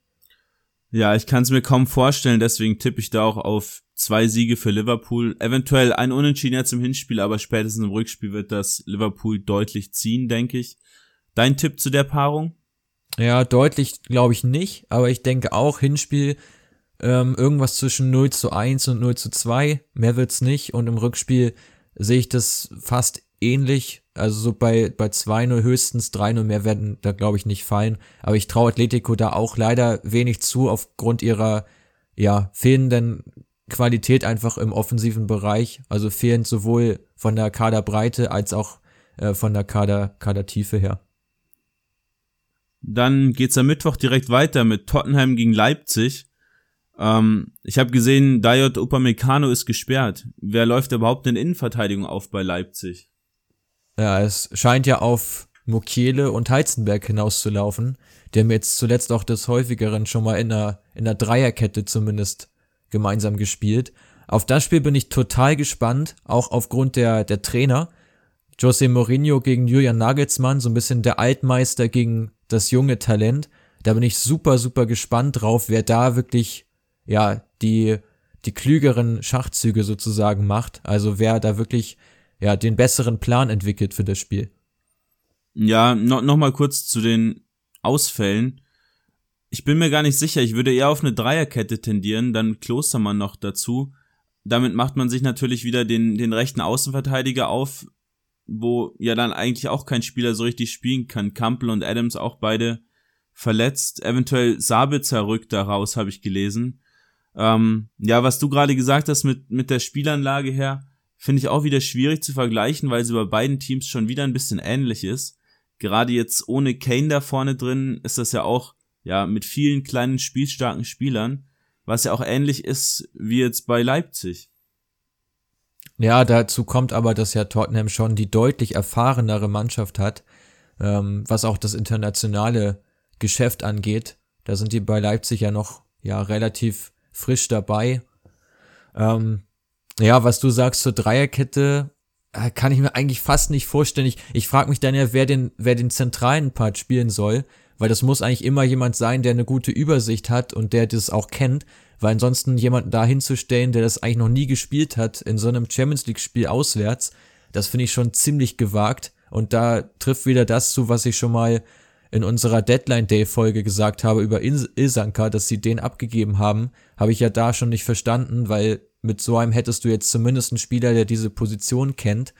Speaker 2: Ja, ich kann es mir kaum vorstellen, deswegen tippe ich da auch auf zwei Siege für Liverpool. Eventuell ein Unentschieden jetzt im Hinspiel, aber spätestens im Rückspiel wird das Liverpool deutlich ziehen, denke ich. Dein Tipp zu der Paarung?
Speaker 1: Ja, deutlich glaube ich nicht, aber ich denke auch Hinspiel ähm, irgendwas zwischen 0 zu 1 und 0 zu 2. Mehr wird's nicht und im Rückspiel sehe ich das fast ähnlich. Also so bei, bei 2-0 höchstens 3-0 mehr werden da glaube ich nicht fallen. Aber ich traue Atletico da auch leider wenig zu aufgrund ihrer ja fehlenden Qualität einfach im offensiven Bereich. Also fehlend sowohl von der Kaderbreite als auch äh, von der Kader, Kadertiefe her.
Speaker 2: Dann geht's am Mittwoch direkt weiter mit Tottenham gegen Leipzig. Ähm, ich habe gesehen, Dayot Upamecano ist gesperrt. Wer läuft überhaupt in Innenverteidigung auf bei Leipzig?
Speaker 1: Ja, es scheint ja auf Mukiele und Heizenberg hinauszulaufen. Die haben jetzt zuletzt auch des häufigeren schon mal in einer, in einer Dreierkette zumindest gemeinsam gespielt. Auf das Spiel bin ich total gespannt, auch aufgrund der, der Trainer. Jose Mourinho gegen Julian Nagelsmann, so ein bisschen der Altmeister gegen das junge Talent. Da bin ich super, super gespannt drauf, wer da wirklich ja, die, die klügeren Schachzüge sozusagen macht. Also wer da wirklich, ja, den besseren Plan entwickelt für das Spiel.
Speaker 2: Ja, no, noch mal kurz zu den Ausfällen. Ich bin mir gar nicht sicher. Ich würde eher auf eine Dreierkette tendieren, dann Klostermann noch dazu. Damit macht man sich natürlich wieder den, den rechten Außenverteidiger auf, wo ja dann eigentlich auch kein Spieler so richtig spielen kann. Campbell und Adams auch beide verletzt. Eventuell Sabitzer rückt da raus, habe ich gelesen. Ähm, ja, was du gerade gesagt hast mit, mit der Spielanlage her, finde ich auch wieder schwierig zu vergleichen, weil sie bei beiden Teams schon wieder ein bisschen ähnlich ist. Gerade jetzt ohne Kane da vorne drin ist das ja auch, ja, mit vielen kleinen spielstarken Spielern, was ja auch ähnlich ist wie jetzt bei Leipzig.
Speaker 1: Ja, dazu kommt aber, dass ja Tottenham schon die deutlich erfahrenere Mannschaft hat, ähm, was auch das internationale Geschäft angeht. Da sind die bei Leipzig ja noch ja relativ frisch dabei. Ähm, ja, was du sagst zur Dreierkette, äh, kann ich mir eigentlich fast nicht vorstellen. Ich, ich frage mich dann ja, wer den, wer den zentralen Part spielen soll, weil das muss eigentlich immer jemand sein, der eine gute Übersicht hat und der das auch kennt, weil ansonsten jemanden da hinzustellen, der das eigentlich noch nie gespielt hat, in so einem Champions League-Spiel auswärts, das finde ich schon ziemlich gewagt. Und da trifft wieder das zu, was ich schon mal in unserer Deadline Day Folge gesagt habe über Ilsanka, dass sie den abgegeben haben, habe ich ja da schon nicht verstanden, weil mit so einem hättest du jetzt zumindest einen Spieler, der diese Position kennt,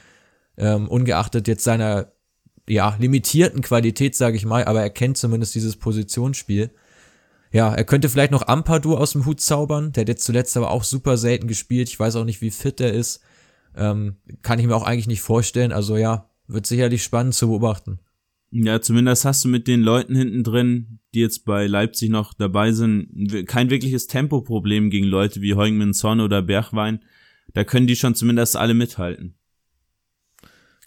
Speaker 1: ähm, ungeachtet jetzt seiner ja, limitierten Qualität, sage ich mal, aber er kennt zumindest dieses Positionsspiel. Ja, er könnte vielleicht noch Ampadu aus dem Hut zaubern, der hat jetzt zuletzt aber auch super selten gespielt. Ich weiß auch nicht, wie fit er ist. Ähm, kann ich mir auch eigentlich nicht vorstellen. Also ja, wird sicherlich spannend zu beobachten.
Speaker 2: Ja, zumindest hast du mit den Leuten hinten drin, die jetzt bei Leipzig noch dabei sind, kein wirkliches Tempoproblem gegen Leute wie Heungmin Son oder Bergwein. Da können die schon zumindest alle mithalten.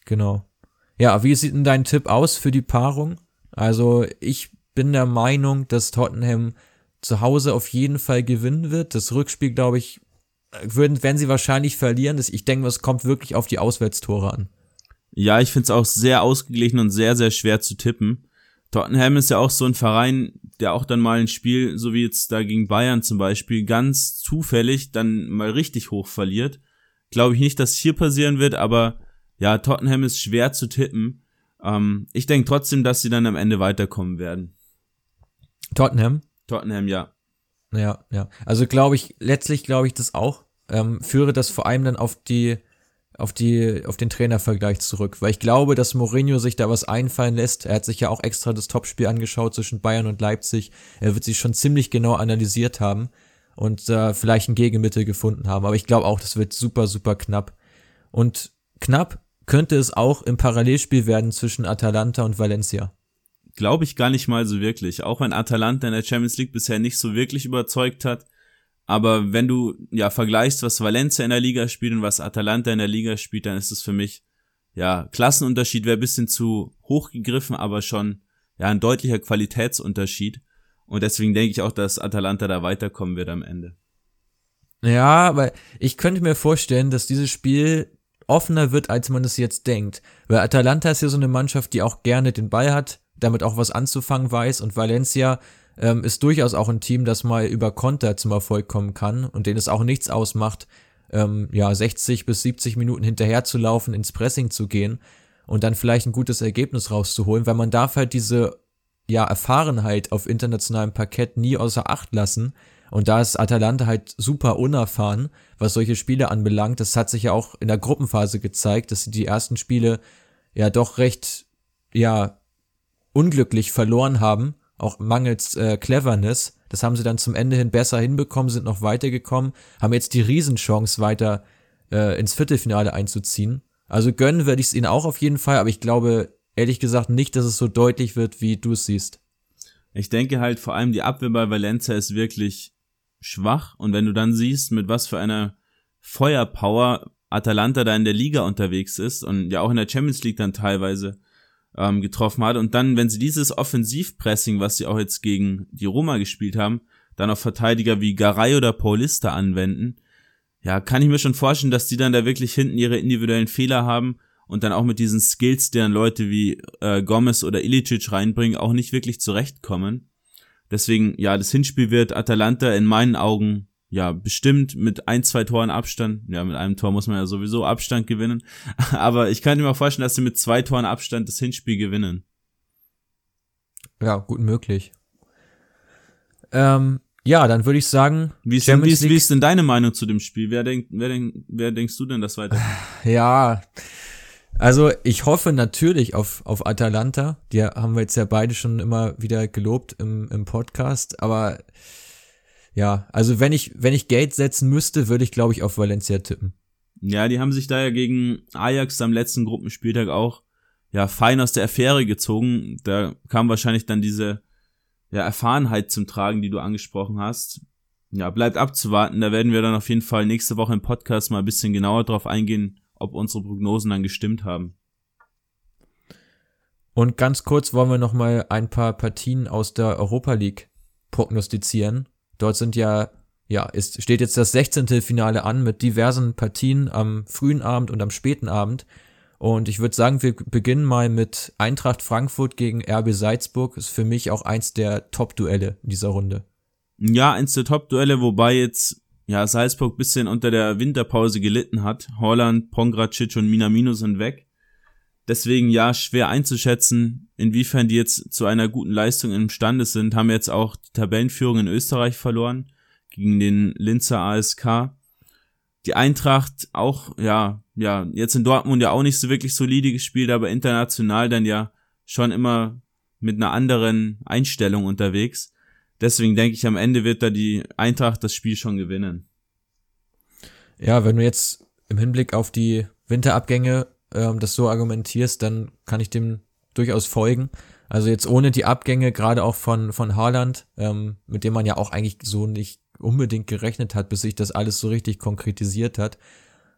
Speaker 1: Genau. Ja, wie sieht denn dein Tipp aus für die Paarung? Also ich bin der Meinung, dass Tottenham zu Hause auf jeden Fall gewinnen wird. Das Rückspiel, glaube ich, würden, werden sie wahrscheinlich verlieren. Ich denke, es kommt wirklich auf die Auswärtstore an.
Speaker 2: Ja, ich finde es auch sehr ausgeglichen und sehr, sehr schwer zu tippen. Tottenham ist ja auch so ein Verein, der auch dann mal ein Spiel, so wie jetzt da gegen Bayern zum Beispiel, ganz zufällig dann mal richtig hoch verliert. Glaube ich nicht, dass hier passieren wird, aber ja, Tottenham ist schwer zu tippen. Ähm, ich denke trotzdem, dass sie dann am Ende weiterkommen werden.
Speaker 1: Tottenham?
Speaker 2: Tottenham, ja.
Speaker 1: Ja, ja. Also glaube ich, letztlich glaube ich das auch. Ähm, führe das vor allem dann auf die, auf die, auf den Trainervergleich zurück, weil ich glaube, dass Mourinho sich da was einfallen lässt. Er hat sich ja auch extra das Topspiel angeschaut zwischen Bayern und Leipzig. Er wird sich schon ziemlich genau analysiert haben und äh, vielleicht ein Gegenmittel gefunden haben. Aber ich glaube auch, das wird super, super knapp. Und knapp könnte es auch im Parallelspiel werden zwischen Atalanta und Valencia.
Speaker 2: Glaube ich gar nicht mal so wirklich. Auch wenn Atalanta in der Champions League bisher nicht so wirklich überzeugt hat. Aber wenn du ja vergleichst, was Valencia in der Liga spielt und was Atalanta in der Liga spielt, dann ist es für mich ja Klassenunterschied wäre bisschen zu hoch gegriffen, aber schon ja ein deutlicher Qualitätsunterschied. Und deswegen denke ich auch, dass Atalanta da weiterkommen wird am Ende.
Speaker 1: Ja, aber ich könnte mir vorstellen, dass dieses Spiel offener wird, als man es jetzt denkt. Weil Atalanta ist ja so eine Mannschaft, die auch gerne den Ball hat, damit auch was anzufangen weiß und Valencia ähm, ist durchaus auch ein Team, das mal über Konter zum Erfolg kommen kann und denen es auch nichts ausmacht, ähm, ja, 60 bis 70 Minuten hinterher zu laufen, ins Pressing zu gehen und dann vielleicht ein gutes Ergebnis rauszuholen, weil man darf halt diese ja, Erfahrenheit auf internationalem Parkett nie außer Acht lassen. Und da ist Atalanta halt super unerfahren, was solche Spiele anbelangt. Das hat sich ja auch in der Gruppenphase gezeigt, dass sie die ersten Spiele ja doch recht, ja, unglücklich verloren haben, auch mangels äh, Cleverness. Das haben sie dann zum Ende hin besser hinbekommen, sind noch weitergekommen, haben jetzt die Riesenchance weiter äh, ins Viertelfinale einzuziehen. Also gönnen werde ich es ihnen auch auf jeden Fall, aber ich glaube ehrlich gesagt nicht, dass es so deutlich wird, wie du es siehst.
Speaker 2: Ich denke halt vor allem die Abwehr bei Valencia ist wirklich schwach und wenn du dann siehst, mit was für einer Feuerpower Atalanta da in der Liga unterwegs ist und ja auch in der Champions League dann teilweise ähm, getroffen hat. Und dann, wenn sie dieses Offensivpressing, was sie auch jetzt gegen die Roma gespielt haben, dann auf Verteidiger wie Garay oder Paulista anwenden, ja, kann ich mir schon vorstellen, dass die dann da wirklich hinten ihre individuellen Fehler haben und dann auch mit diesen Skills, deren Leute wie äh, Gomez oder Ilicic reinbringen, auch nicht wirklich zurechtkommen. Deswegen, ja, das Hinspiel wird Atalanta in meinen Augen ja, bestimmt mit ein, zwei Toren Abstand, ja, mit einem Tor muss man ja sowieso Abstand gewinnen, aber ich kann mir mal vorstellen, dass sie mit zwei Toren Abstand das Hinspiel gewinnen.
Speaker 1: Ja, gut möglich. Ähm, ja, dann würde ich sagen,
Speaker 2: wie ist, denn, wie, ist, wie ist denn deine Meinung zu dem Spiel? Wer denkt, wer denk, wer denkst du denn das weiter?
Speaker 1: Ja, also ich hoffe natürlich auf, auf Atalanta. Die haben wir jetzt ja beide schon immer wieder gelobt im, im Podcast, aber ja, also wenn ich, wenn ich Geld setzen müsste, würde ich, glaube ich, auf Valencia tippen.
Speaker 2: Ja, die haben sich da ja gegen Ajax am letzten Gruppenspieltag auch ja fein aus der Affäre gezogen. Da kam wahrscheinlich dann diese ja, Erfahrenheit zum Tragen, die du angesprochen hast. Ja, bleibt abzuwarten. Da werden wir dann auf jeden Fall nächste Woche im Podcast mal ein bisschen genauer drauf eingehen, ob unsere Prognosen dann gestimmt haben.
Speaker 1: Und ganz kurz wollen wir noch mal ein paar Partien aus der Europa League prognostizieren. Dort sind ja, ja, ist, steht jetzt das 16. Finale an mit diversen Partien am frühen Abend und am späten Abend. Und ich würde sagen, wir beginnen mal mit Eintracht Frankfurt gegen RB Salzburg. Ist für mich auch eins der Top-Duelle in dieser Runde.
Speaker 2: Ja, eins der Top-Duelle, wobei jetzt ja Salzburg bisschen unter der Winterpause gelitten hat. Holland, Pongracic und Minamino sind weg. Deswegen ja schwer einzuschätzen, inwiefern die jetzt zu einer guten Leistung imstande sind. Haben jetzt auch die Tabellenführung in Österreich verloren gegen den Linzer ASK. Die Eintracht auch, ja, ja, jetzt in Dortmund ja auch nicht so wirklich solide gespielt, aber international dann ja schon immer mit einer anderen Einstellung unterwegs. Deswegen denke ich, am Ende wird da die Eintracht das Spiel schon gewinnen.
Speaker 1: Ja, wenn du jetzt im Hinblick auf die Winterabgänge ähm, das so argumentierst, dann kann ich dem durchaus folgen. Also jetzt ohne die Abgänge, gerade auch von, von Haaland, ähm, mit dem man ja auch eigentlich so nicht unbedingt gerechnet hat, bis sich das alles so richtig konkretisiert hat.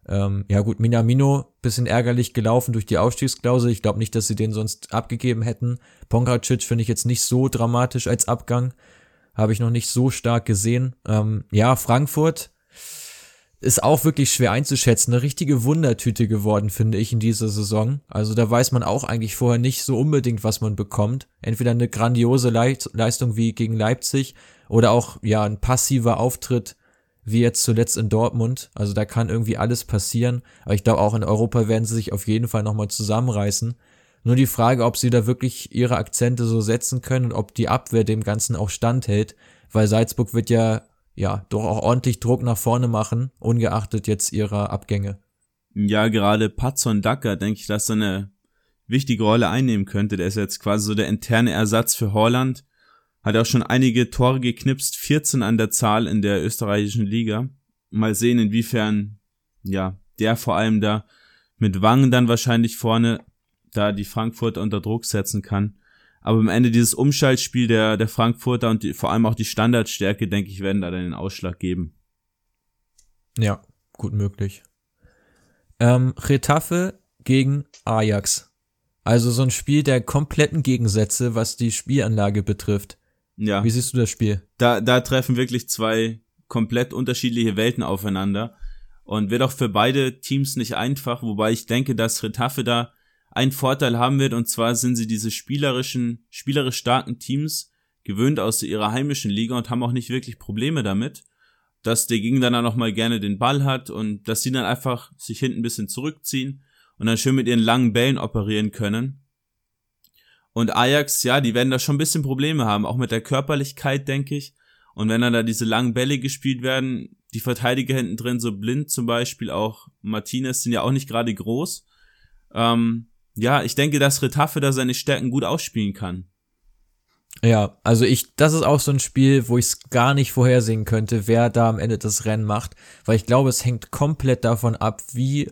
Speaker 1: Ähm, ja gut, Minamino, bisschen ärgerlich gelaufen durch die Ausstiegsklausel. Ich glaube nicht, dass sie den sonst abgegeben hätten. Pongracic finde ich jetzt nicht so dramatisch als Abgang. Habe ich noch nicht so stark gesehen. Ähm, ja, Frankfurt, ist auch wirklich schwer einzuschätzen. Eine richtige Wundertüte geworden, finde ich, in dieser Saison. Also da weiß man auch eigentlich vorher nicht so unbedingt, was man bekommt. Entweder eine grandiose Leistung wie gegen Leipzig oder auch, ja, ein passiver Auftritt wie jetzt zuletzt in Dortmund. Also da kann irgendwie alles passieren. Aber ich glaube auch in Europa werden sie sich auf jeden Fall nochmal zusammenreißen. Nur die Frage, ob sie da wirklich ihre Akzente so setzen können und ob die Abwehr dem Ganzen auch standhält. Weil Salzburg wird ja ja, doch auch ordentlich Druck nach vorne machen, ungeachtet jetzt ihrer Abgänge.
Speaker 2: Ja, gerade Patson Dacker, denke ich, dass er eine wichtige Rolle einnehmen könnte. Der ist jetzt quasi so der interne Ersatz für Holland. Hat auch schon einige Tore geknipst, 14 an der Zahl in der österreichischen Liga. Mal sehen, inwiefern, ja, der vor allem da mit Wangen dann wahrscheinlich vorne da die Frankfurter unter Druck setzen kann. Aber am Ende dieses Umschaltspiel der, der Frankfurter und die, vor allem auch die Standardstärke, denke ich, werden da dann den Ausschlag geben.
Speaker 1: Ja, gut möglich. Ähm, Retafe gegen Ajax. Also so ein Spiel der kompletten Gegensätze, was die Spielanlage betrifft. Ja. Wie siehst du das Spiel?
Speaker 2: Da, da treffen wirklich zwei komplett unterschiedliche Welten aufeinander und wird auch für beide Teams nicht einfach, wobei ich denke, dass Retafe da einen Vorteil haben wird, und zwar sind sie diese spielerischen, spielerisch starken Teams gewöhnt aus ihrer heimischen Liga und haben auch nicht wirklich Probleme damit, dass der Gegner dann auch mal gerne den Ball hat und dass sie dann einfach sich hinten ein bisschen zurückziehen und dann schön mit ihren langen Bällen operieren können. Und Ajax, ja, die werden da schon ein bisschen Probleme haben, auch mit der Körperlichkeit, denke ich. Und wenn dann da diese langen Bälle gespielt werden, die Verteidiger hinten drin, so blind zum Beispiel, auch Martinez sind ja auch nicht gerade groß. Ähm, ja, ich denke, dass Retaffe da seine Stärken gut ausspielen kann.
Speaker 1: Ja, also ich, das ist auch so ein Spiel, wo ich es gar nicht vorhersehen könnte, wer da am Ende das Rennen macht, weil ich glaube, es hängt komplett davon ab, wie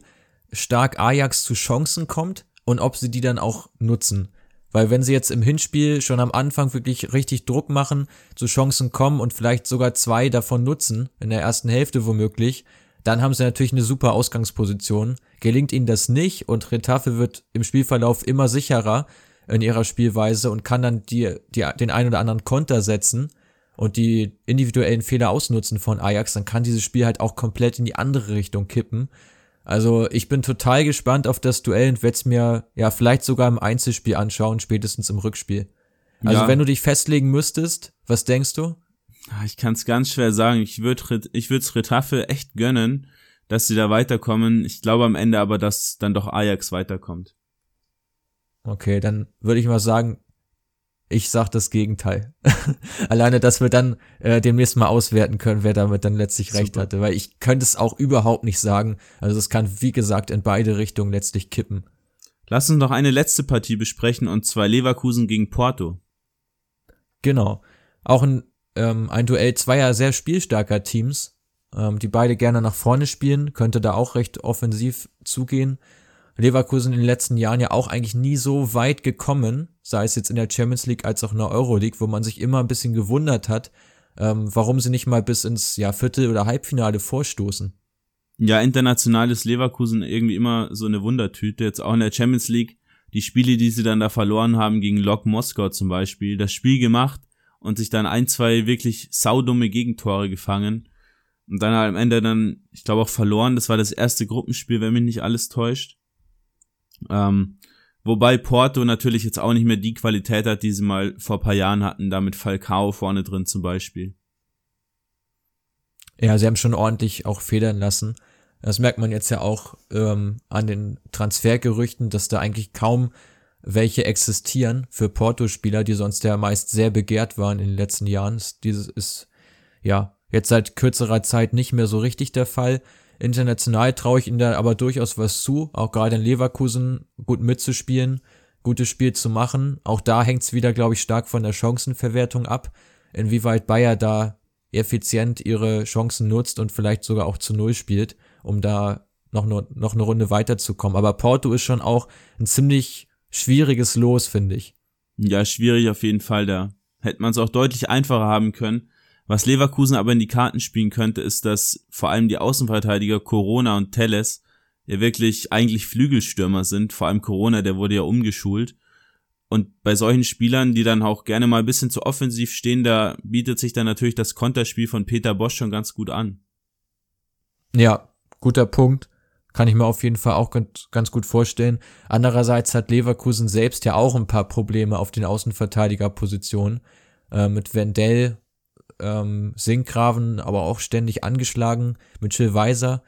Speaker 1: stark Ajax zu Chancen kommt und ob sie die dann auch nutzen. Weil wenn sie jetzt im Hinspiel schon am Anfang wirklich richtig Druck machen, zu Chancen kommen und vielleicht sogar zwei davon nutzen, in der ersten Hälfte womöglich, dann haben sie natürlich eine super Ausgangsposition. Gelingt ihnen das nicht und Retafe wird im Spielverlauf immer sicherer in ihrer Spielweise und kann dann die, die, den einen oder anderen Konter setzen und die individuellen Fehler ausnutzen von Ajax, dann kann dieses Spiel halt auch komplett in die andere Richtung kippen. Also ich bin total gespannt auf das Duell und werde es mir ja vielleicht sogar im Einzelspiel anschauen, spätestens im Rückspiel. Also ja. wenn du dich festlegen müsstest, was denkst du?
Speaker 2: Ah, ich kann es ganz schwer sagen. Ich würde ich würde Retafe echt gönnen, dass sie da weiterkommen. Ich glaube am Ende aber, dass dann doch Ajax weiterkommt.
Speaker 1: Okay, dann würde ich mal sagen, ich sag das Gegenteil. Alleine, dass wir dann äh, demnächst mal auswerten können, wer damit dann letztlich Super. recht hatte, weil ich könnte es auch überhaupt nicht sagen. Also es kann, wie gesagt, in beide Richtungen letztlich kippen.
Speaker 2: Lass uns noch eine letzte Partie besprechen und zwar Leverkusen gegen Porto.
Speaker 1: Genau. Auch ein ähm, ein Duell zweier sehr spielstarker Teams, ähm, die beide gerne nach vorne spielen, könnte da auch recht offensiv zugehen. Leverkusen in den letzten Jahren ja auch eigentlich nie so weit gekommen, sei es jetzt in der Champions League als auch in der Euroleague, wo man sich immer ein bisschen gewundert hat, ähm, warum sie nicht mal bis ins ja, Viertel- oder Halbfinale vorstoßen.
Speaker 2: Ja, international ist Leverkusen irgendwie immer so eine Wundertüte, jetzt auch in der Champions League. Die Spiele, die sie dann da verloren haben gegen Lok Moskau zum Beispiel, das Spiel gemacht, und sich dann ein, zwei wirklich saudumme Gegentore gefangen. Und dann am Ende dann, ich glaube auch verloren. Das war das erste Gruppenspiel, wenn mich nicht alles täuscht. Ähm, wobei Porto natürlich jetzt auch nicht mehr die Qualität hat, die sie mal vor paar Jahren hatten, da mit Falcao vorne drin zum Beispiel.
Speaker 1: Ja, sie haben schon ordentlich auch federn lassen. Das merkt man jetzt ja auch ähm, an den Transfergerüchten, dass da eigentlich kaum welche existieren für Porto-Spieler, die sonst ja meist sehr begehrt waren in den letzten Jahren. Dieses ist ja jetzt seit kürzerer Zeit nicht mehr so richtig der Fall. International traue ich ihnen da aber durchaus was zu, auch gerade in Leverkusen gut mitzuspielen, gutes Spiel zu machen. Auch da hängt es wieder, glaube ich, stark von der Chancenverwertung ab, inwieweit Bayer da effizient ihre Chancen nutzt und vielleicht sogar auch zu Null spielt, um da noch, nur, noch eine Runde weiterzukommen. Aber Porto ist schon auch ein ziemlich schwieriges Los, finde ich.
Speaker 2: Ja, schwierig auf jeden Fall. Da hätte man es auch deutlich einfacher haben können. Was Leverkusen aber in die Karten spielen könnte, ist, dass vor allem die Außenverteidiger Corona und Telles ja wirklich eigentlich Flügelstürmer sind. Vor allem Corona, der wurde ja umgeschult. Und bei solchen Spielern, die dann auch gerne mal ein bisschen zu offensiv stehen, da bietet sich dann natürlich das Konterspiel von Peter Bosch schon ganz gut an.
Speaker 1: Ja, guter Punkt. Kann ich mir auf jeden Fall auch ganz, ganz gut vorstellen. Andererseits hat Leverkusen selbst ja auch ein paar Probleme auf den Außenverteidigerpositionen. Äh, mit Wendell, ähm, Sinkgraven, aber auch ständig angeschlagen, mit Chill Weiser.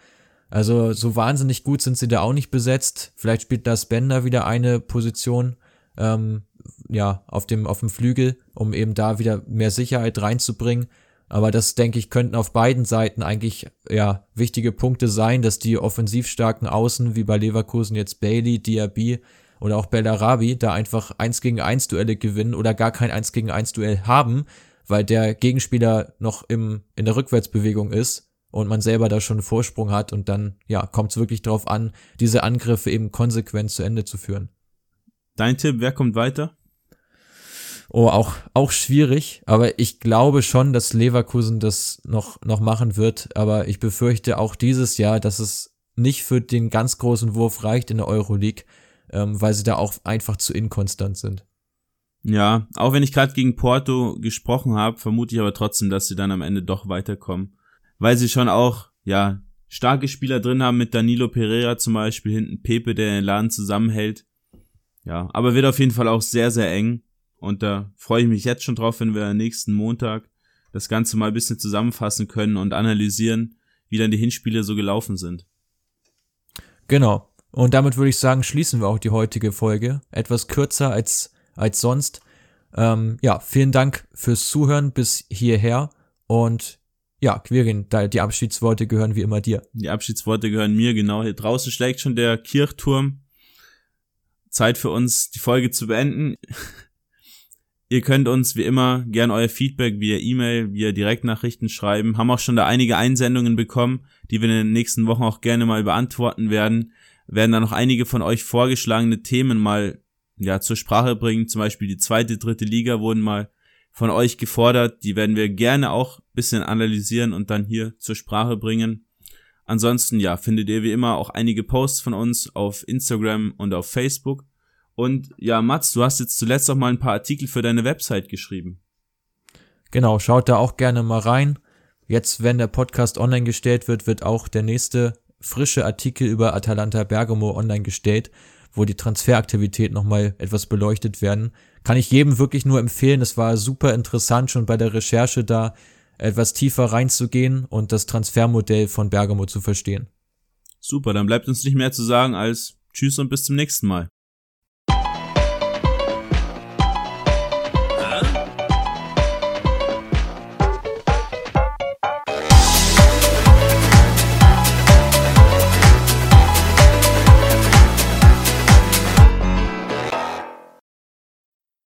Speaker 1: Also so wahnsinnig gut sind sie da auch nicht besetzt. Vielleicht spielt das Bender wieder eine Position ähm, ja, auf dem, auf dem Flügel, um eben da wieder mehr Sicherheit reinzubringen. Aber das, denke ich, könnten auf beiden Seiten eigentlich, ja, wichtige Punkte sein, dass die offensiv starken Außen, wie bei Leverkusen jetzt Bailey, Diaby oder auch Bellarabi, da einfach eins gegen eins Duelle gewinnen oder gar kein eins gegen eins Duell haben, weil der Gegenspieler noch im, in der Rückwärtsbewegung ist und man selber da schon einen Vorsprung hat und dann, ja, kommt es wirklich drauf an, diese Angriffe eben konsequent zu Ende zu führen.
Speaker 2: Dein Tipp, wer kommt weiter?
Speaker 1: Oh, auch, auch schwierig, aber ich glaube schon, dass Leverkusen das noch, noch machen wird, aber ich befürchte auch dieses Jahr, dass es nicht für den ganz großen Wurf reicht in der Euroleague, ähm, weil sie da auch einfach zu inkonstant sind.
Speaker 2: Ja, auch wenn ich gerade gegen Porto gesprochen habe, vermute ich aber trotzdem, dass sie dann am Ende doch weiterkommen, weil sie schon auch, ja, starke Spieler drin haben mit Danilo Pereira zum Beispiel, hinten Pepe, der den Laden zusammenhält. Ja, aber wird auf jeden Fall auch sehr, sehr eng. Und da freue ich mich jetzt schon drauf, wenn wir nächsten Montag das Ganze mal ein bisschen zusammenfassen können und analysieren, wie dann die Hinspiele so gelaufen sind.
Speaker 1: Genau. Und damit würde ich sagen, schließen wir auch die heutige Folge. Etwas kürzer als, als sonst. Ähm, ja, vielen Dank fürs Zuhören bis hierher. Und ja, Quirin, die Abschiedsworte gehören wie immer dir.
Speaker 2: Die Abschiedsworte gehören mir, genau. Hier draußen schlägt schon der Kirchturm. Zeit für uns, die Folge zu beenden. Ihr könnt uns wie immer gern euer Feedback via E-Mail, via Direktnachrichten schreiben. Haben auch schon da einige Einsendungen bekommen, die wir in den nächsten Wochen auch gerne mal beantworten werden. Werden da noch einige von euch vorgeschlagene Themen mal ja zur Sprache bringen. Zum Beispiel die zweite, dritte Liga wurden mal von euch gefordert. Die werden wir gerne auch bisschen analysieren und dann hier zur Sprache bringen. Ansonsten, ja, findet ihr wie immer auch einige Posts von uns auf Instagram und auf Facebook. Und ja, Mats, du hast jetzt zuletzt auch mal ein paar Artikel für deine Website geschrieben.
Speaker 1: Genau, schaut da auch gerne mal rein. Jetzt, wenn der Podcast online gestellt wird, wird auch der nächste frische Artikel über Atalanta Bergamo online gestellt, wo die Transferaktivität nochmal etwas beleuchtet werden. Kann ich jedem wirklich nur empfehlen. Es war super interessant, schon bei der Recherche da etwas tiefer reinzugehen und das Transfermodell von Bergamo zu verstehen.
Speaker 2: Super, dann bleibt uns nicht mehr zu sagen als Tschüss und bis zum nächsten Mal.